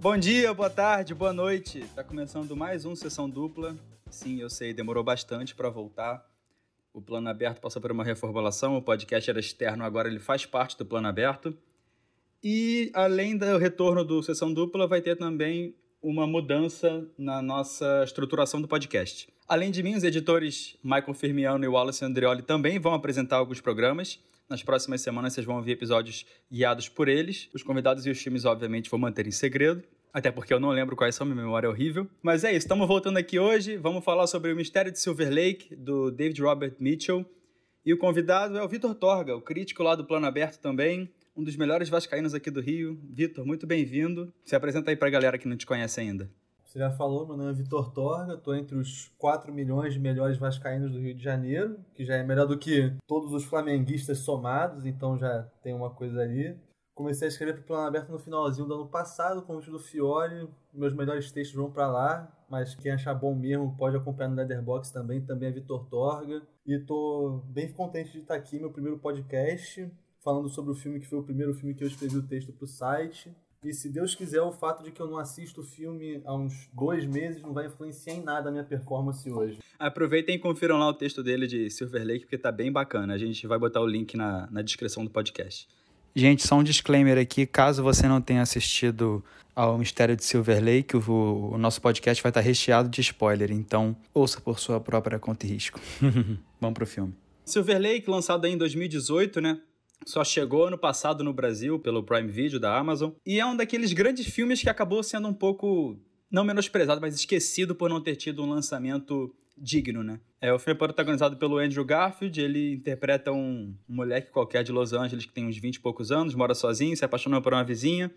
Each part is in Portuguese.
Bom dia, boa tarde, boa noite. Tá começando mais um Sessão Dupla. Sim, eu sei, demorou bastante para voltar. O Plano Aberto passou por uma reformulação, o podcast era externo, agora ele faz parte do Plano Aberto. E além do retorno do Sessão Dupla, vai ter também uma mudança na nossa estruturação do podcast. Além de mim, os editores Michael Firmiano e Wallace Andreoli também vão apresentar alguns programas. Nas próximas semanas vocês vão ouvir episódios guiados por eles. Os convidados e os filmes, obviamente, vou manter em segredo. Até porque eu não lembro quais são, minha memória é horrível. Mas é isso, estamos voltando aqui hoje. Vamos falar sobre o Mistério de Silver Lake, do David Robert Mitchell. E o convidado é o Vitor Torga, o crítico lá do Plano Aberto também, um dos melhores vascaínos aqui do Rio. Vitor, muito bem-vindo. Se apresenta aí para a galera que não te conhece ainda. Você já falou, meu nome é Vitor Torga, estou entre os 4 milhões de melhores vascaínos do Rio de Janeiro, que já é melhor do que todos os flamenguistas somados, então já tem uma coisa ali. Comecei a escrever para o Plano Aberto no finalzinho do ano passado, com o do Fiore. Meus melhores textos vão para lá, mas quem achar bom mesmo pode acompanhar no Leatherbox também, também é Vitor Torga. E estou bem contente de estar aqui, meu primeiro podcast, falando sobre o filme que foi o primeiro filme que eu escrevi o texto para o site. E se Deus quiser, o fato de que eu não assisto o filme há uns dois meses não vai influenciar em nada a minha performance hoje. Aproveitem e confiram lá o texto dele de Silver Lake, porque tá bem bacana. A gente vai botar o link na, na descrição do podcast. Gente, só um disclaimer aqui, caso você não tenha assistido ao Mistério de Silver Lake, o, o nosso podcast vai estar recheado de spoiler, então ouça por sua própria conta e risco. Vamos pro filme. Silver Lake, lançado em 2018, né? Só chegou ano passado no Brasil pelo Prime Video da Amazon. E é um daqueles grandes filmes que acabou sendo um pouco, não menosprezado, mas esquecido por não ter tido um lançamento digno, né? É, o filme é protagonizado pelo Andrew Garfield, ele interpreta um, moleque qualquer de Los Angeles que tem uns 20 e poucos anos, mora sozinho, se apaixona por uma vizinha.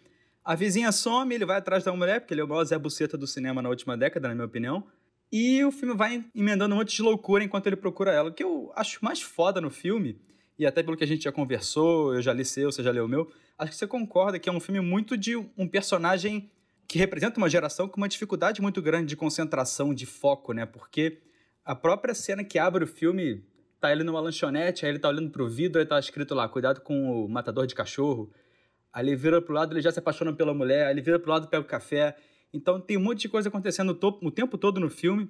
A vizinha some, ele vai atrás da mulher, porque ele é o maior Zé Buceta do cinema na última década, na minha opinião. E o filme vai emendando um monte de loucura enquanto ele procura ela. O que eu acho mais foda no filme e até pelo que a gente já conversou, eu já li seu, você já leu o meu, acho que você concorda que é um filme muito de um personagem que representa uma geração com uma dificuldade muito grande de concentração, de foco, né? Porque a própria cena que abre o filme, tá ele numa lanchonete, aí ele tá olhando pro vidro, aí tá escrito lá, cuidado com o matador de cachorro. Aí ele vira pro lado, ele já se apaixona pela mulher, aí ele vira pro lado, pega o café. Então tem um monte de coisa acontecendo o tempo todo no filme.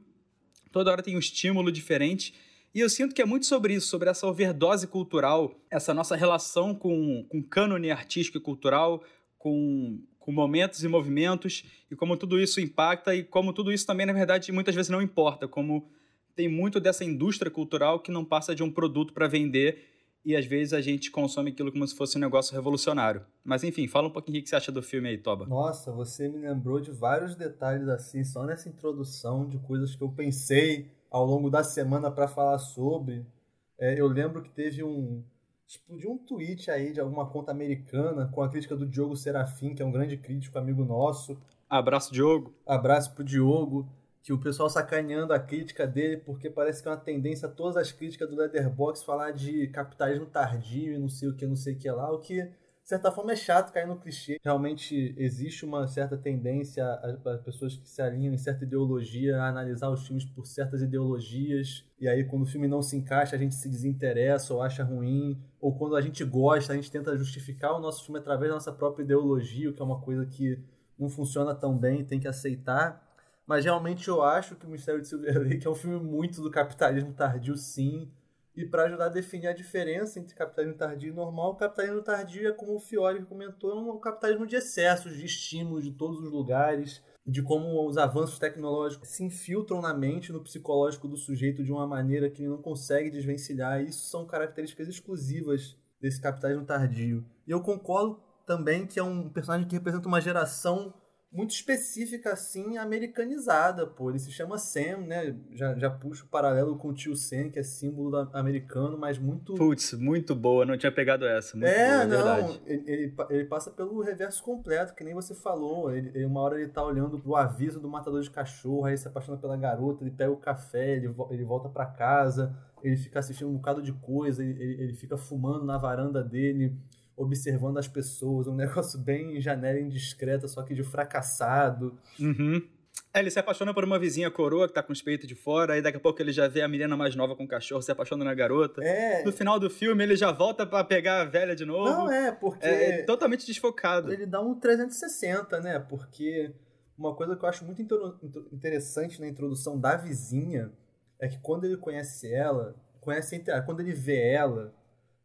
Toda hora tem um estímulo diferente. E eu sinto que é muito sobre isso, sobre essa overdose cultural, essa nossa relação com, com cânone artístico e cultural, com, com momentos e movimentos, e como tudo isso impacta, e como tudo isso também, na verdade, muitas vezes não importa, como tem muito dessa indústria cultural que não passa de um produto para vender e às vezes a gente consome aquilo como se fosse um negócio revolucionário. Mas enfim, fala um pouquinho o que você acha do filme aí, Toba. Nossa, você me lembrou de vários detalhes assim, só nessa introdução de coisas que eu pensei ao longo da semana para falar sobre. É, eu lembro que teve um. Explodiu um tweet aí de alguma conta americana com a crítica do Diogo Serafim, que é um grande crítico, amigo nosso. Abraço, Diogo. Abraço pro Diogo. Que o pessoal sacaneando a crítica dele, porque parece que é uma tendência todas as críticas do Leatherbox falar de capitalismo tardio e não sei o que, não sei o que lá, o que de certa forma é chato cair no clichê. Realmente existe uma certa tendência a, pessoas que se alinham em certa ideologia a analisar os filmes por certas ideologias. E aí, quando o filme não se encaixa, a gente se desinteressa ou acha ruim. Ou quando a gente gosta, a gente tenta justificar o nosso filme através da nossa própria ideologia, o que é uma coisa que não funciona tão bem, tem que aceitar. Mas realmente eu acho que o Mistério de Silver Lake é um filme muito do capitalismo tardio, sim e para ajudar a definir a diferença entre capitalismo tardio e normal, o capitalismo tardio é, como o Fiore comentou, é um capitalismo de excessos, de estímulos de todos os lugares, de como os avanços tecnológicos se infiltram na mente, no psicológico do sujeito de uma maneira que ele não consegue desvencilhar. Isso são características exclusivas desse capitalismo tardio. E eu concordo também que é um personagem que representa uma geração muito específica, assim, americanizada, pô. Ele se chama Sam, né? Já, já puxa o paralelo com o tio Sam, que é símbolo americano, mas muito. Putz, muito boa, não tinha pegado essa. Muito é, boa, é não. Ele, ele, ele, passa pelo reverso completo, que nem você falou. Ele, ele, uma hora ele tá olhando pro aviso do matador de cachorro, aí se apaixona pela garota, ele pega o café, ele, ele volta para casa, ele fica assistindo um bocado de coisa, ele, ele fica fumando na varanda dele observando as pessoas, um negócio bem janela indiscreta, só que de fracassado. Uhum. É, ele se apaixona por uma vizinha coroa que tá com os peitos de fora, aí daqui a pouco ele já vê a menina mais nova com o cachorro, se apaixona na garota. É. No final do filme ele já volta para pegar a velha de novo. Não, é, porque. É, é totalmente desfocado. Ele dá um 360, né? Porque uma coisa que eu acho muito interessante na introdução da vizinha é que quando ele conhece ela, conhece quando ele vê ela,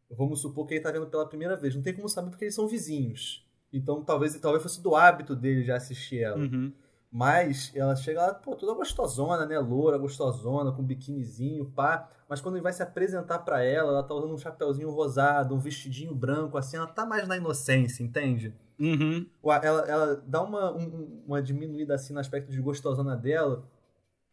vamos supor que ele tá vendo pela primeira vez, não tem como saber porque eles são vizinhos. Então talvez talvez fosse do hábito dele já assistir ela. Uhum. Mas ela chega lá, pô, toda gostosona, né? Loura, gostosona, com biquinizinho, pá. Mas quando ele vai se apresentar para ela, ela tá usando um chapeuzinho rosado, um vestidinho branco, assim, ela tá mais na inocência, entende? Uhum. Ela, ela dá uma, um, uma diminuída assim no aspecto de gostosona dela.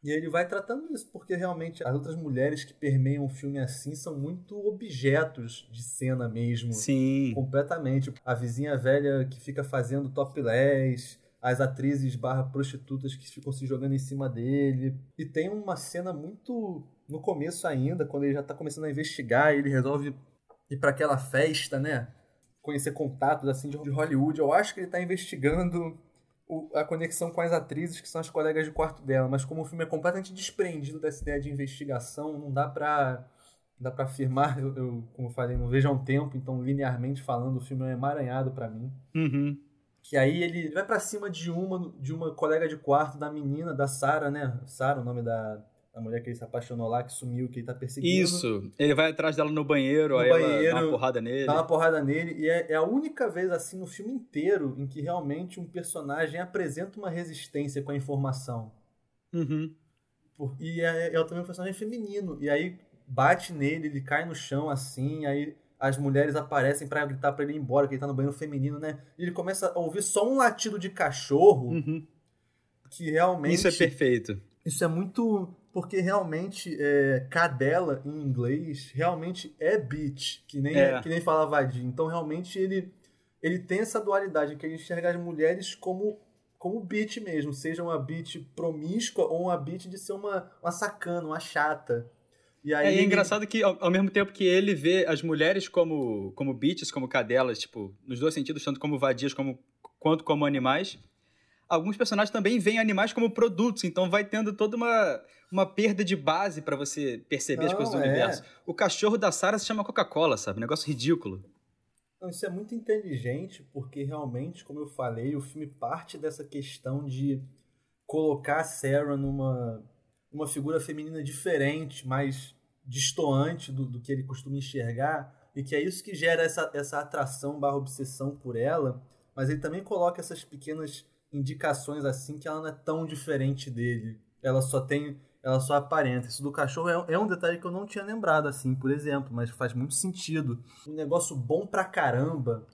E ele vai tratando isso, porque realmente as outras mulheres que permeiam o filme assim são muito objetos de cena mesmo. Sim. Completamente. A vizinha velha que fica fazendo topless, as atrizes barra prostitutas que ficam se jogando em cima dele. E tem uma cena muito no começo ainda, quando ele já tá começando a investigar, ele resolve ir para aquela festa, né? Conhecer contatos assim de Hollywood. Eu acho que ele tá investigando o, a conexão com as atrizes que são as colegas de quarto dela, mas como o filme é completamente desprendido dessa ideia de investigação, não dá pra, dá pra afirmar, eu, eu como eu falei, não vejo há um tempo, então linearmente falando, o filme é emaranhado para mim. Uhum. Que aí ele vai para cima de uma, de uma colega de quarto da menina, da Sara, né? Sara, o nome da, a mulher que ele se apaixonou lá, que sumiu, que ele tá perseguindo. Isso. Ele vai atrás dela no banheiro, no aí banheiro, ela dá uma porrada nele. Dá uma porrada nele. E é, é, a única vez, assim, no filme inteiro em que realmente um personagem apresenta uma resistência com a informação. Uhum. Por, e é, é também um personagem feminino. E aí bate nele, ele cai no chão, assim, aí as mulheres aparecem para gritar para ele ir embora, que ele tá no banheiro feminino, né? E ele começa a ouvir só um latido de cachorro. Uhum. Que realmente. Isso é perfeito. Isso é muito porque realmente é, cadela em inglês realmente é bitch, que nem, é. que nem fala vadia. Então realmente ele, ele tem essa dualidade, que ele enxerga as mulheres como como bitch mesmo, seja uma bitch promíscua ou uma bitch de ser uma, uma sacana, uma chata. E aí é, e é engraçado que, ao, ao, mesmo tempo que ele vê as mulheres como, como bitches, como cadelas, tipo, nos dois sentidos, tanto como vadias como, quanto como animais, alguns personagens também veem animais como produtos, então vai tendo toda uma, uma perda de base para você perceber Não, as coisas do é. universo. O cachorro da Sarah se chama Coca-Cola, sabe? Negócio ridículo. Não, isso é muito inteligente, porque realmente, como eu falei, o filme parte dessa questão de colocar a Sarah numa uma figura feminina diferente, mais distoante do, do que ele costuma enxergar, e que é isso que gera essa, essa atração barra obsessão por ela, mas ele também coloca essas pequenas indicações assim que ela não é tão diferente dele. Ela só tem. Ela só aparenta. Isso do cachorro é, é um detalhe que eu não tinha lembrado, assim, por exemplo, mas faz muito sentido. Um negócio bom pra caramba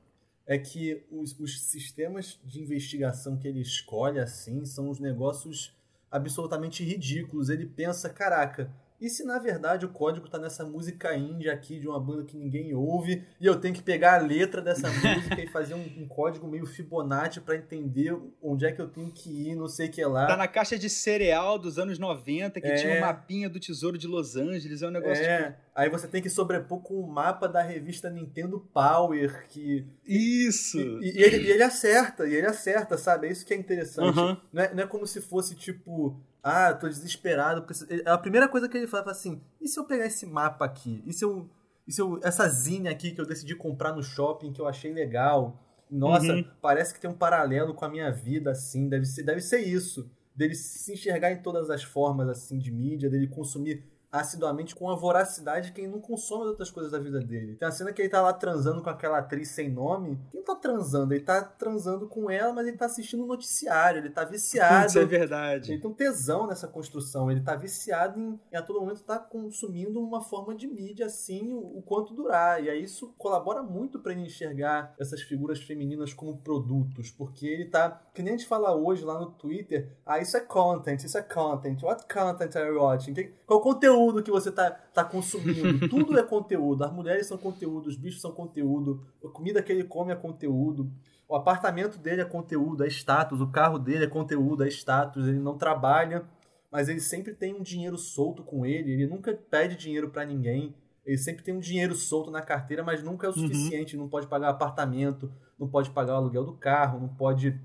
é que os, os sistemas de investigação que ele escolhe, assim, são os negócios absolutamente ridículos. Ele pensa, caraca, e se na verdade o código tá nessa música índia aqui de uma banda que ninguém ouve e eu tenho que pegar a letra dessa música e fazer um, um código meio Fibonacci para entender onde é que eu tenho que ir, não sei o que lá. Tá na caixa de cereal dos anos 90 que é... tinha um mapinha do Tesouro de Los Angeles, é um negócio é... Tipo... Aí você tem que sobrepor com o mapa da revista Nintendo Power que isso. E, e, ele, e ele, acerta, e ele acerta, sabe? É isso que é interessante. Uhum. Não, é, não é como se fosse tipo ah, tô desesperado. É a primeira coisa que ele fala assim: e se eu pegar esse mapa aqui? E se eu. E se eu essa zine aqui que eu decidi comprar no shopping que eu achei legal? Nossa, uhum. parece que tem um paralelo com a minha vida, assim. Deve ser, deve ser isso. Dele se enxergar em todas as formas, assim, de mídia, dele consumir assiduamente com a voracidade quem não consome outras coisas da vida dele. Tem a cena que ele tá lá transando com aquela atriz sem nome. Quem tá transando? Ele tá transando com ela, mas ele tá assistindo um noticiário, ele tá viciado. Isso é verdade. Ele tem um tesão nessa construção, ele tá viciado em, em a todo momento tá consumindo uma forma de mídia assim, o, o quanto durar. E aí isso colabora muito para ele enxergar essas figuras femininas como produtos, porque ele tá, que nem a gente fala hoje lá no Twitter, ah, isso é content, isso é content. What content are you watching? Qual conteúdo conteúdo que você tá, tá consumindo. Tudo é conteúdo. As mulheres são conteúdo, os bichos são conteúdo, a comida que ele come é conteúdo. O apartamento dele é conteúdo, é status. O carro dele é conteúdo, é status. Ele não trabalha, mas ele sempre tem um dinheiro solto com ele. Ele nunca pede dinheiro para ninguém. Ele sempre tem um dinheiro solto na carteira, mas nunca é o uhum. suficiente. Uhum. Não pode pagar apartamento, não pode pagar o aluguel do carro, não pode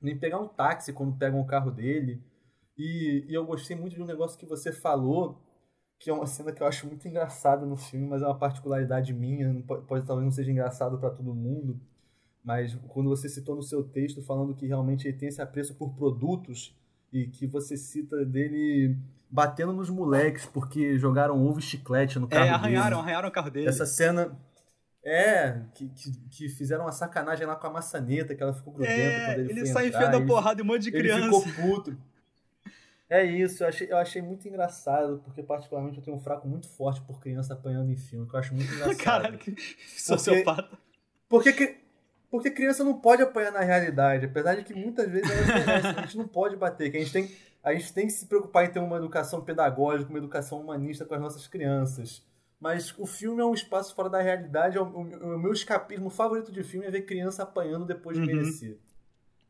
nem pegar um táxi quando pegam o carro dele. E, e eu gostei muito de um negócio que você falou, que é uma cena que eu acho muito engraçada no filme, mas é uma particularidade minha, pode, pode talvez não seja engraçado para todo mundo, mas quando você citou no seu texto falando que realmente ele tem esse apreço por produtos e que você cita dele batendo nos moleques porque jogaram ovo e chiclete no é, carro É, arranharam, dele. arranharam o carro dele. Essa cena é, que, que, que, fizeram uma sacanagem lá com a maçaneta, que ela ficou grudenta é, quando ele, ele sai enfiando a porrada em um monte de criança. Ele ficou puto. É isso, eu achei, eu achei muito engraçado, porque particularmente eu tenho um fraco muito forte por criança apanhando em filme, que eu acho muito engraçado. Caralho, que sociopata. Porque, porque, porque criança não pode apanhar na realidade, apesar de que muitas vezes a gente não pode bater, que a gente tem, a gente tem que se preocupar em ter uma educação pedagógica, uma educação humanista com as nossas crianças. Mas o filme é um espaço fora da realidade. É o, o, o meu escapismo favorito de filme é ver criança apanhando depois de uhum. merecer.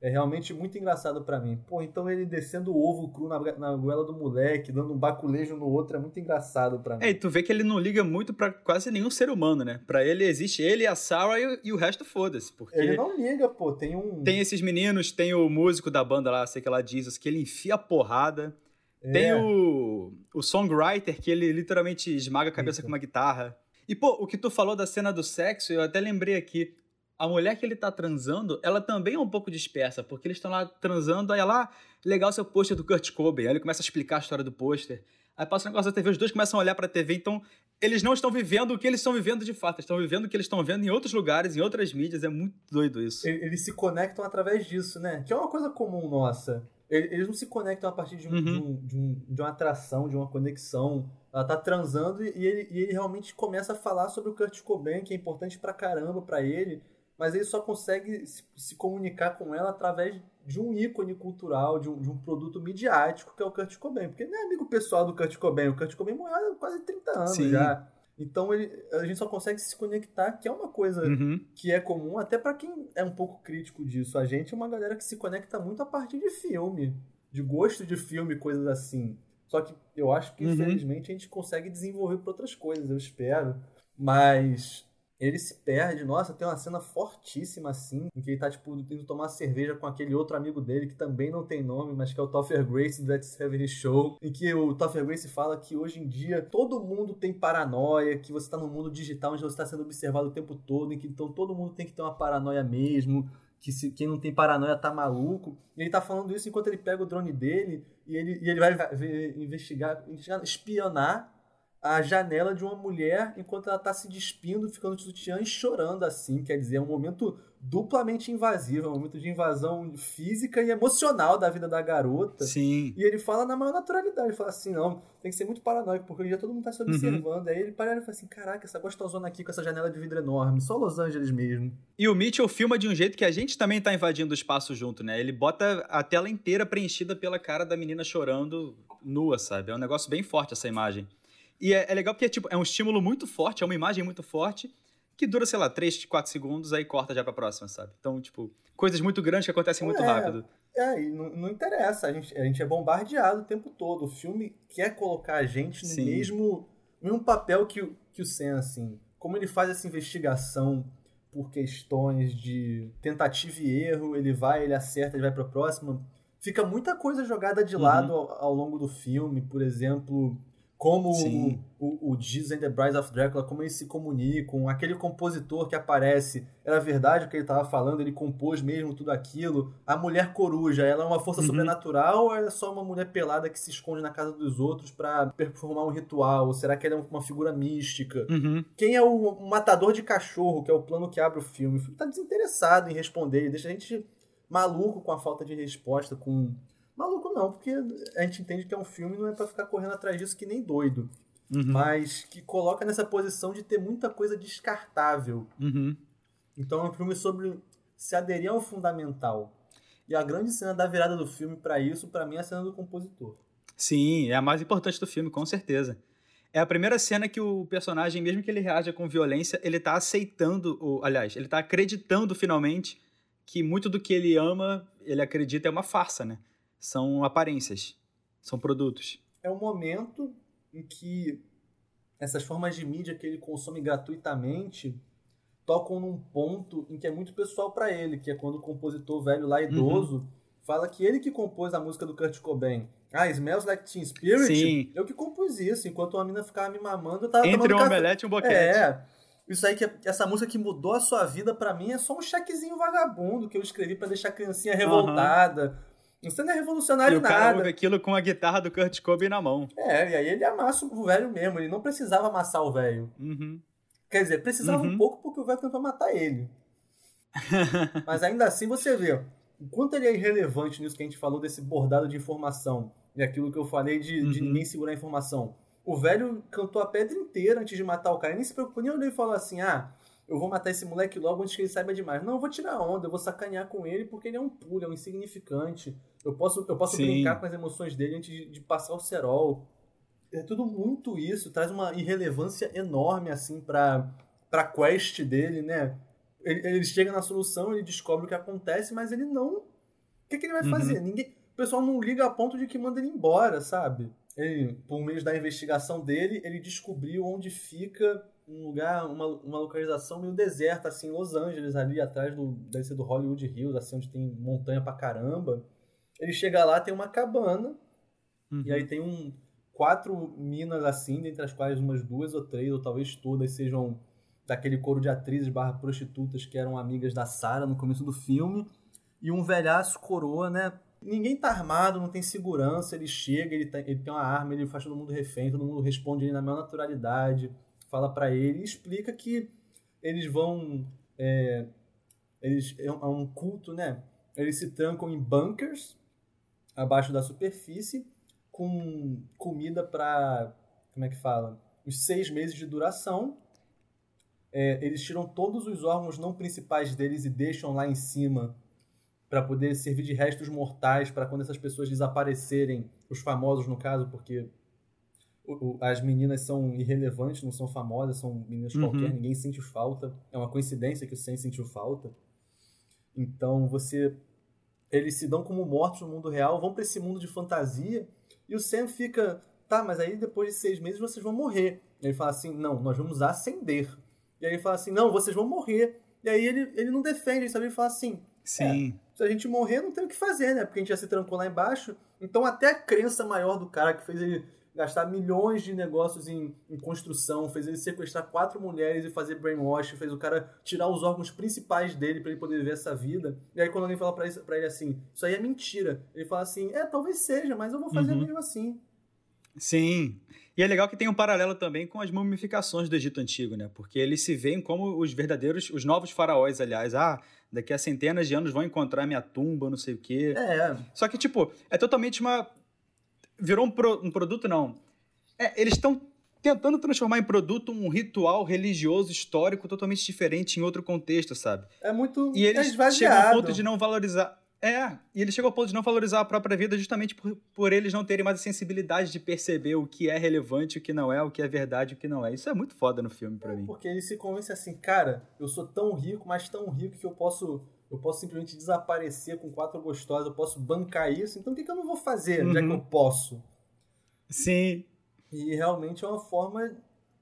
É realmente muito engraçado para mim. Pô, então ele descendo o ovo cru na, na goela do moleque, dando um baculejo no outro, é muito engraçado para mim. É, e tu vê que ele não liga muito para quase nenhum ser humano, né? Para ele existe ele, a Sarah e, e o resto foda-se. Porque ele não liga, pô. Tem um. Tem esses meninos, tem o músico da banda lá, sei que ela diz, que ele enfia a porrada. É. Tem o, o songwriter, que ele literalmente esmaga a cabeça com uma guitarra. E, pô, o que tu falou da cena do sexo, eu até lembrei aqui. A mulher que ele tá transando, ela também é um pouco dispersa, porque eles estão lá transando, aí ela, ah, legal seu pôster do Kurt Cobain. Aí ele começa a explicar a história do pôster. Aí passa um negócio da TV, os dois começam a olhar pra TV, então eles não estão vivendo o que eles estão vivendo de fato, eles estão vivendo o que eles estão vendo em outros lugares, em outras mídias, é muito doido isso. Eles se conectam através disso, né? Que é uma coisa comum nossa. Eles não se conectam a partir de, um, uhum. de, um, de, um, de, uma atração, de uma conexão. Ela tá transando e ele, e ele realmente começa a falar sobre o Kurt Cobain, que é importante pra caramba pra ele, mas ele só consegue se, se comunicar com ela através de um ícone cultural, de um, de um produto midiático que é o Kurt Cobain. Porque não é amigo pessoal do Kurt Cobain. O Kurt Cobain morreu há quase 30 anos Sim. já. Então ele, a gente só consegue se conectar, que é uma coisa uhum. que é comum, até para quem é um pouco crítico disso. A gente é uma galera que se conecta muito a partir de filme, de gosto de filme, coisas assim. Só que eu acho que, uhum. infelizmente, a gente consegue desenvolver para outras coisas, eu espero. Mas ele se perde. Nossa, tem uma cena fortíssima assim, em que ele tá, tipo, indo tomar cerveja com aquele outro amigo dele, que também não tem nome, mas que é o Topher Grace do Let's Have Show, em que o Topher Grace fala que hoje em dia todo mundo tem paranoia, que você tá no mundo digital onde você está sendo observado o tempo todo, em que então todo mundo tem que ter uma paranoia mesmo, que se, quem não tem paranoia tá maluco. E ele tá falando isso enquanto ele pega o drone dele e ele, e ele vai investigar, investigar espionar a janela de uma mulher enquanto ela está se despindo, ficando de sutiã e chorando assim. Quer dizer, é um momento duplamente invasivo, é um momento de invasão física e emocional da vida da garota. Sim. E ele fala na maior naturalidade, ele fala assim, não, tem que ser muito paranoico, porque dia todo mundo está se uhum. observando. Uhum. Aí ele para e fala assim, caraca, essa gostosona aqui com essa janela de vidro enorme, só Los Angeles mesmo. E o Mitchell filma de um jeito que a gente também está invadindo o espaço junto, né? Ele bota a tela inteira preenchida pela cara da menina chorando nua, sabe? É um negócio bem forte essa imagem. E é, é, legal porque tipo, é um estímulo muito forte, é uma imagem muito forte, que dura, sei lá, 3, 4 segundos, aí corta já pra próxima, sabe? Então, tipo, coisas muito grandes que acontecem muito é, rápido. É, e não, não, interessa, a gente, a gente é bombardeado o tempo todo. O filme quer colocar a gente no mesmo, mesmo papel que, o, que o Sam, assim. Como ele faz essa investigação por questões de tentativa e erro, ele vai, ele acerta, ele vai pra próxima. Fica muita coisa jogada de uhum. lado ao, ao longo do filme, por exemplo como o, o, o Jesus and the Bride of Dracula, como eles se comunicam, aquele compositor que aparece, era verdade o que ele estava falando, ele compôs mesmo tudo aquilo. A mulher coruja, ela é uma força uhum. sobrenatural ou é só uma mulher pelada que se esconde na casa dos outros para performar um ritual? Ou será que ela é uma figura mística? Uhum. Quem é o matador de cachorro, que é o plano que abre o filme? O filme tá desinteressado em responder, ele deixa a gente maluco com a falta de resposta, com Maluco não, porque a gente entende que é um filme não é para ficar correndo atrás disso que nem doido. Uhum. Mas que coloca nessa posição de ter muita coisa descartável. Uhum. Então é um filme sobre se aderir ao fundamental. E a grande cena da virada do filme para isso, para mim, é a cena do compositor. Sim, é a mais importante do filme, com certeza. É a primeira cena que o personagem, mesmo que ele reaja com violência, ele tá aceitando, o, aliás, ele tá acreditando finalmente que muito do que ele ama, ele acredita é uma farsa, né? São aparências, são produtos. É um momento em que essas formas de mídia que ele consome gratuitamente tocam num ponto em que é muito pessoal para ele, que é quando o compositor velho lá idoso uhum. fala que ele que compôs a música do Kurt Cobain. Ah, Smells Like Teen Spirit? Sim. Eu que compus isso. Enquanto uma mina ficava me mamando, eu tava Entre tomando um café. omelete e um boquete. É. Isso aí, que essa música que mudou a sua vida, pra mim, é só um chequezinho vagabundo que eu escrevi pra deixar a criancinha revoltada. Isso não é E revolucionário o cara nada. ouve aquilo com a guitarra do Kurt Cobain na mão. É, e aí ele amassa o velho mesmo. Ele não precisava amassar o velho. Uhum. Quer dizer, precisava Uhum. um pouco porque o velho tentou matar ele. Mas ainda assim você vê o quanto ele é irrelevante nisso que a gente falou desse bordado de informação. E aquilo que eu falei de, de Uhum. ninguém segurar a informação. O velho cantou a pedra inteira antes de matar o cara. Ele nem se preocupou, nem olhou e falou assim: ah, eu vou matar esse moleque logo antes que ele saiba demais. Não, eu vou tirar onda, eu vou sacanear com ele porque ele é um pulo, é um insignificante. Eu posso, eu posso Sim. brincar com as emoções dele antes de, de passar o cerol. É tudo muito isso, traz uma irrelevância enorme, assim, pra, pra quest dele, né? Ele, ele chega na solução, ele descobre o que acontece, mas ele não. O que, que ele vai Uhum. fazer? Ninguém. O pessoal não liga a ponto de que manda ele embora, sabe? Ele, por meio da investigação dele, ele descobriu onde fica um lugar, uma, uma localização meio deserta, assim, em Los Angeles, ali atrás do. Deve ser do Hollywood Hills, assim, onde tem montanha pra caramba. Ele chega lá, tem uma cabana, Uhum. e aí tem um quatro minas assim, dentre as quais umas duas ou três, ou talvez todas sejam daquele coro de atrizes barra prostitutas que eram amigas da Sarah no começo do filme. E um velhaço coroa, né? Ninguém tá armado, não tem segurança, ele chega, ele, tem- ele tem uma arma, ele faz todo mundo refém, todo mundo responde ele na maior naturalidade, fala pra ele e explica que eles vão. é, eles, é um é um culto, né? Eles se trancam em bunkers abaixo da superfície com comida para como é que fala? Os seis meses de duração. É, eles tiram todos os órgãos não principais deles e deixam lá em cima para poder servir de restos mortais para quando essas pessoas desaparecerem os famosos no caso porque as meninas são irrelevantes não são famosas são meninas Uhum. qualquer ninguém sente falta. É uma coincidência que o Sam sentiu falta. Então você eles se dão como mortos no mundo real, vão para esse mundo de fantasia, e o Sam fica, tá, mas aí depois de seis meses vocês vão morrer. E ele fala assim, não, nós vamos ascender. E aí ele fala assim, não, vocês vão morrer. E aí ele, ele não defende, ele sabe? Ele fala assim, Sim. se a gente morrer, não tem o que fazer, né? Porque a gente já se trancou lá embaixo. Então até a crença maior do cara que fez ele gastar milhões de negócios em, em construção, fez ele sequestrar quatro mulheres e fazer brainwash, fez o cara tirar os órgãos principais dele pra ele poder viver essa vida. E aí quando alguém fala pra ele assim, isso aí é mentira, ele fala assim, é, talvez seja, mas eu vou fazer Uhum. mesmo assim. Sim. E é legal que tem um paralelo também com as mumificações do Egito Antigo, né? Porque eles se veem como os verdadeiros, os novos faraós, aliás. Ah, daqui a centenas de anos vão encontrar minha tumba, não sei o quê. É, Só que, tipo, é totalmente uma. Virou um, pro- um produto, não. É, eles estão tentando transformar em produto um ritual religioso histórico totalmente diferente em outro contexto, sabe? é muito E eles é chegam ao ponto de não valorizar. É, e eles chegam ao ponto de não valorizar a própria vida justamente por, por eles não terem mais a sensibilidade de perceber o que é relevante, o que não é, o que é verdade o que não é. Isso é muito foda no filme pra mim. Porque ele se convence assim, cara, eu sou tão rico, mas tão rico que eu posso, eu posso simplesmente desaparecer com quatro gostosas, eu posso bancar isso, então o que, que eu não vou fazer, já que Uhum. eu posso? Sim, E realmente é uma forma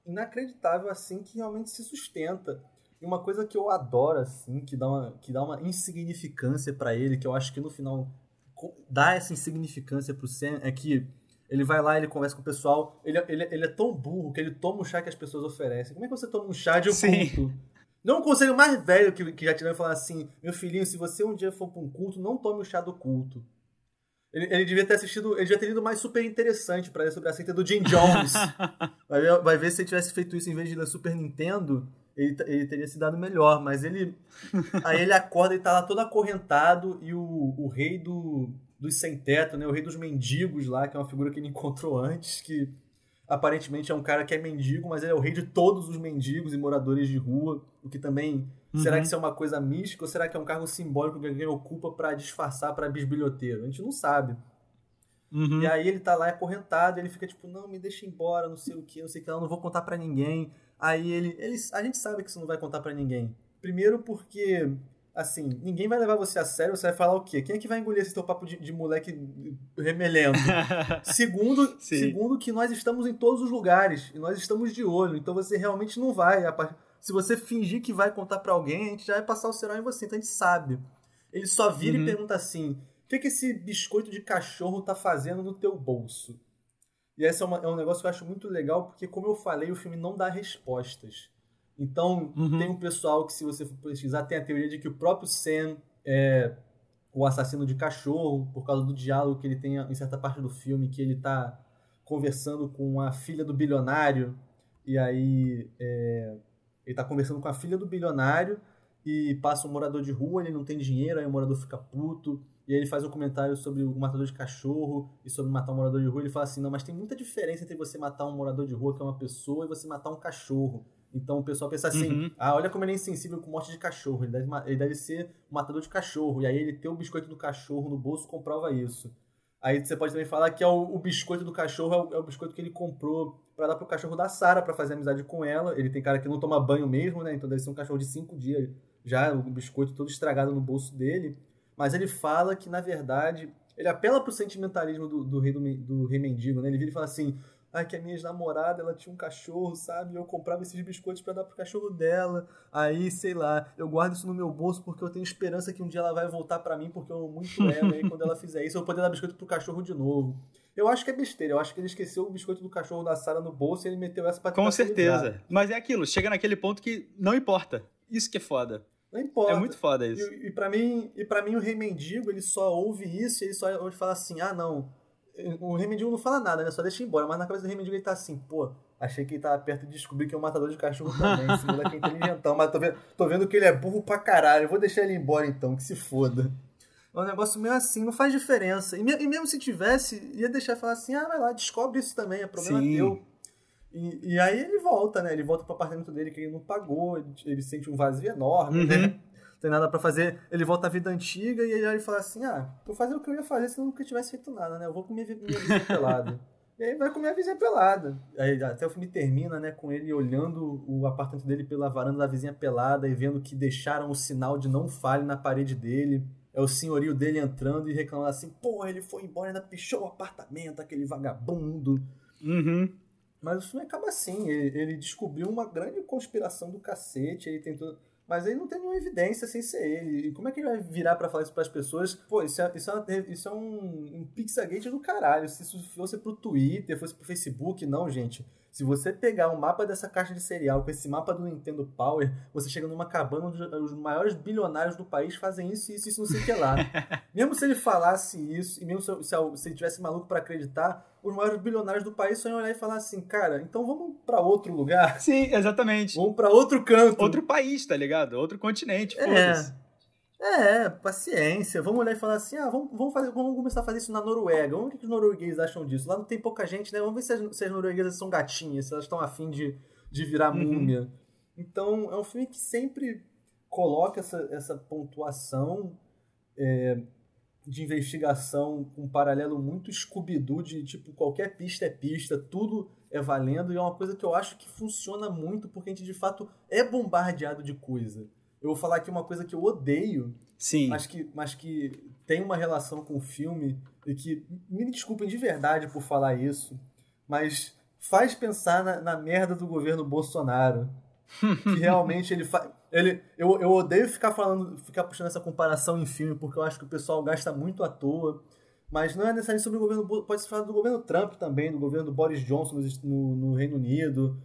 inacreditável assim que realmente se sustenta. E uma coisa que eu adoro assim, que dá uma, que dá uma insignificância pra ele, que eu acho que no final dá essa insignificância pro Sam, é que ele vai lá, ele conversa com o pessoal, ele, ele, ele é tão burro que ele toma o chá que as pessoas oferecem. Como é que você toma um chá de Sim. Não é um conselho mais velho que, que já tiveram falar assim, meu filhinho, se você um dia for pra um culto, não tome o chá do culto. Ele, ele devia ter assistido, ele devia ter lido mais super interessante pra ler sobre a seita do Jim Jones. vai, ver, vai ver se ele tivesse feito isso em vez de ler Super Nintendo, ele, ele teria se dado melhor. Mas ele. Aí ele acorda e tá lá todo acorrentado e o, o rei do, dos sem teto, né? O rei dos mendigos lá, que é uma figura que ele encontrou antes, que aparentemente é um cara que é mendigo, mas ele é o rei de todos os mendigos e moradores de rua, o que também Será Uhum. que isso é uma coisa mística ou será que é um cargo simbólico que alguém ocupa pra disfarçar pra bisbilhoteiro? A gente não sabe. Uhum. E aí ele tá lá acorrentado, ele fica tipo, não, me deixa embora, não sei o que, não sei o que, eu não vou contar pra ninguém. Aí ele, ele, a gente sabe que você não vai contar pra ninguém. Primeiro porque, assim, ninguém vai levar você a sério, você vai falar o quê? Quem é que vai engolir esse teu papo de, de moleque remelendo? Segundo, Sim. segundo que nós estamos em todos os lugares e nós estamos de olho, então você realmente não vai. Se você fingir que vai contar pra alguém, a gente já vai passar o cerol em você, então a gente sabe. Ele só vira Uhum. e pergunta assim: O que, que esse biscoito de cachorro tá fazendo no teu bolso? E esse é, uma, é um negócio que eu acho muito legal, porque, como eu falei, o filme não dá respostas. Então, uhum. tem um pessoal que, se você for pesquisar, tem a teoria de que o próprio Sam é o assassino de cachorro, por causa do diálogo que ele tem em certa parte do filme, que ele tá conversando com a filha do bilionário, e aí é, ele tá conversando com a filha do bilionário, e passa um morador de rua, ele não tem dinheiro, aí o morador fica puto, e aí ele faz um comentário sobre o matador de cachorro e sobre matar um morador de rua. Ele fala assim: não, mas tem muita diferença entre você matar um morador de rua, que é uma pessoa, e você matar um cachorro. Então o pessoal pensa assim: uhum. ah, olha como ele é insensível com morte de cachorro. Ele deve, ele deve ser um matador de cachorro. E aí ele ter o biscoito do cachorro no bolso comprova isso. Aí você pode também falar que é o, o biscoito do cachorro é o, é o, biscoito que ele comprou para dar pro cachorro da Sara para fazer amizade com ela. Ele tem cara que não toma banho mesmo, né? Então deve ser um cachorro de cinco dias já, o biscoito todo estragado no bolso dele mas ele fala que, na verdade, ele apela pro sentimentalismo do, do, rei, do, do rei mendigo, né? Ele vira e fala assim, ah, que a minha ex-namorada, ela tinha um cachorro, sabe? Eu comprava esses biscoitos para dar pro cachorro dela. Aí, sei lá, eu guardo isso no meu bolso porque eu tenho esperança que um dia ela vai voltar para mim porque eu amo muito ela. e quando ela fizer isso, eu vou poder dar biscoito pro cachorro de novo. Eu acho que é besteira. Eu acho que ele esqueceu o biscoito do cachorro da Sara no bolso e ele meteu essa pra Com certeza. Mas é aquilo, chega naquele ponto que não importa. Isso que é foda. Não importa. É muito foda isso. E, e para mim, e para mim o Rei Mendigo, ele só ouve isso e ele só falar assim: "Ah, não, o Rei Mendigo não fala nada, né? Só deixa ir embora. Mas na cabeça do Rei Mendigo ele tá assim, pô, achei que ele tava perto de descobrir que é um matador de cachorro também. Esse moleque é inteligentão, mas tô vendo, tô vendo que ele é burro pra caralho. Eu vou deixar ele embora então, que se foda. É um negócio meio assim, não faz diferença. E, e mesmo se tivesse, ia deixar falar assim, ah, vai lá, descobre isso também, é problema Sim. teu. E, e aí ele volta, né? Ele volta pro apartamento dele que ele não pagou, ele, ele sente um vazio enorme, né? uhum. né? Tem nada para fazer, ele volta à vida antiga e ele fala assim: ah, vou fazer o que eu ia fazer se eu nunca tivesse feito nada, né? Eu vou comer minha vizinha pelada. E aí vai comer a vizinha pelada. Aí até o filme termina, né, com ele olhando o apartamento dele pela varanda da vizinha pelada e vendo que deixaram o sinal de não fale na parede dele. É o senhorio dele entrando e reclamando assim: pô, ele foi embora, ainda pichou o apartamento, aquele vagabundo. Uhum. Mas o filme acaba assim: ele, ele descobriu uma grande conspiração do cacete, ele tentou mas ele não tem nenhuma evidência sem ser ele. E como é que ele vai virar para falar isso para as pessoas? Pô, isso é, isso é, isso é um, um Pixagate do caralho. Se isso fosse pro Twitter, fosse pro Facebook, não, gente. Se você pegar um mapa dessa caixa de cereal com esse mapa do Nintendo Power, você chega numa cabana onde os maiores bilionários do país fazem isso, isso, isso, não sei o que lá. mesmo se ele falasse isso, e mesmo se, se, se ele tivesse maluco para acreditar, os maiores bilionários do país só iam olhar e falar assim, cara, então vamos para outro lugar? Sim, exatamente. Vamos para outro canto. Outro país, tá ligado? Outro continente, é. foda-se. É, paciência. Vamos olhar e falar assim: ah, vamos, vamos, fazer, vamos começar a fazer isso na Noruega. Vamos ver o que os noruegueses acham disso. Lá não tem pouca gente, né? Vamos ver se as, se as norueguesas são gatinhas, se elas estão afim de, de virar uhum. múmia. Então, é um filme que sempre coloca essa, essa pontuação é, de investigação com um paralelo muito scooby de tipo, qualquer pista é pista, tudo é valendo, e é uma coisa que eu acho que funciona muito porque a gente de fato é bombardeado de coisa. Eu vou falar aqui uma coisa que eu odeio, Sim. Mas, que, mas que tem uma relação com o filme e que, me desculpem de verdade por falar isso, mas faz pensar na, na merda do governo Bolsonaro. que realmente ele faz. Ele, eu, eu odeio ficar falando, ficar puxando essa comparação em filme, porque eu acho que o pessoal gasta muito à toa. Mas não é necessariamente sobre o governo. Pode se falar do governo Trump também, do governo Boris Johnson no, no Reino Unido,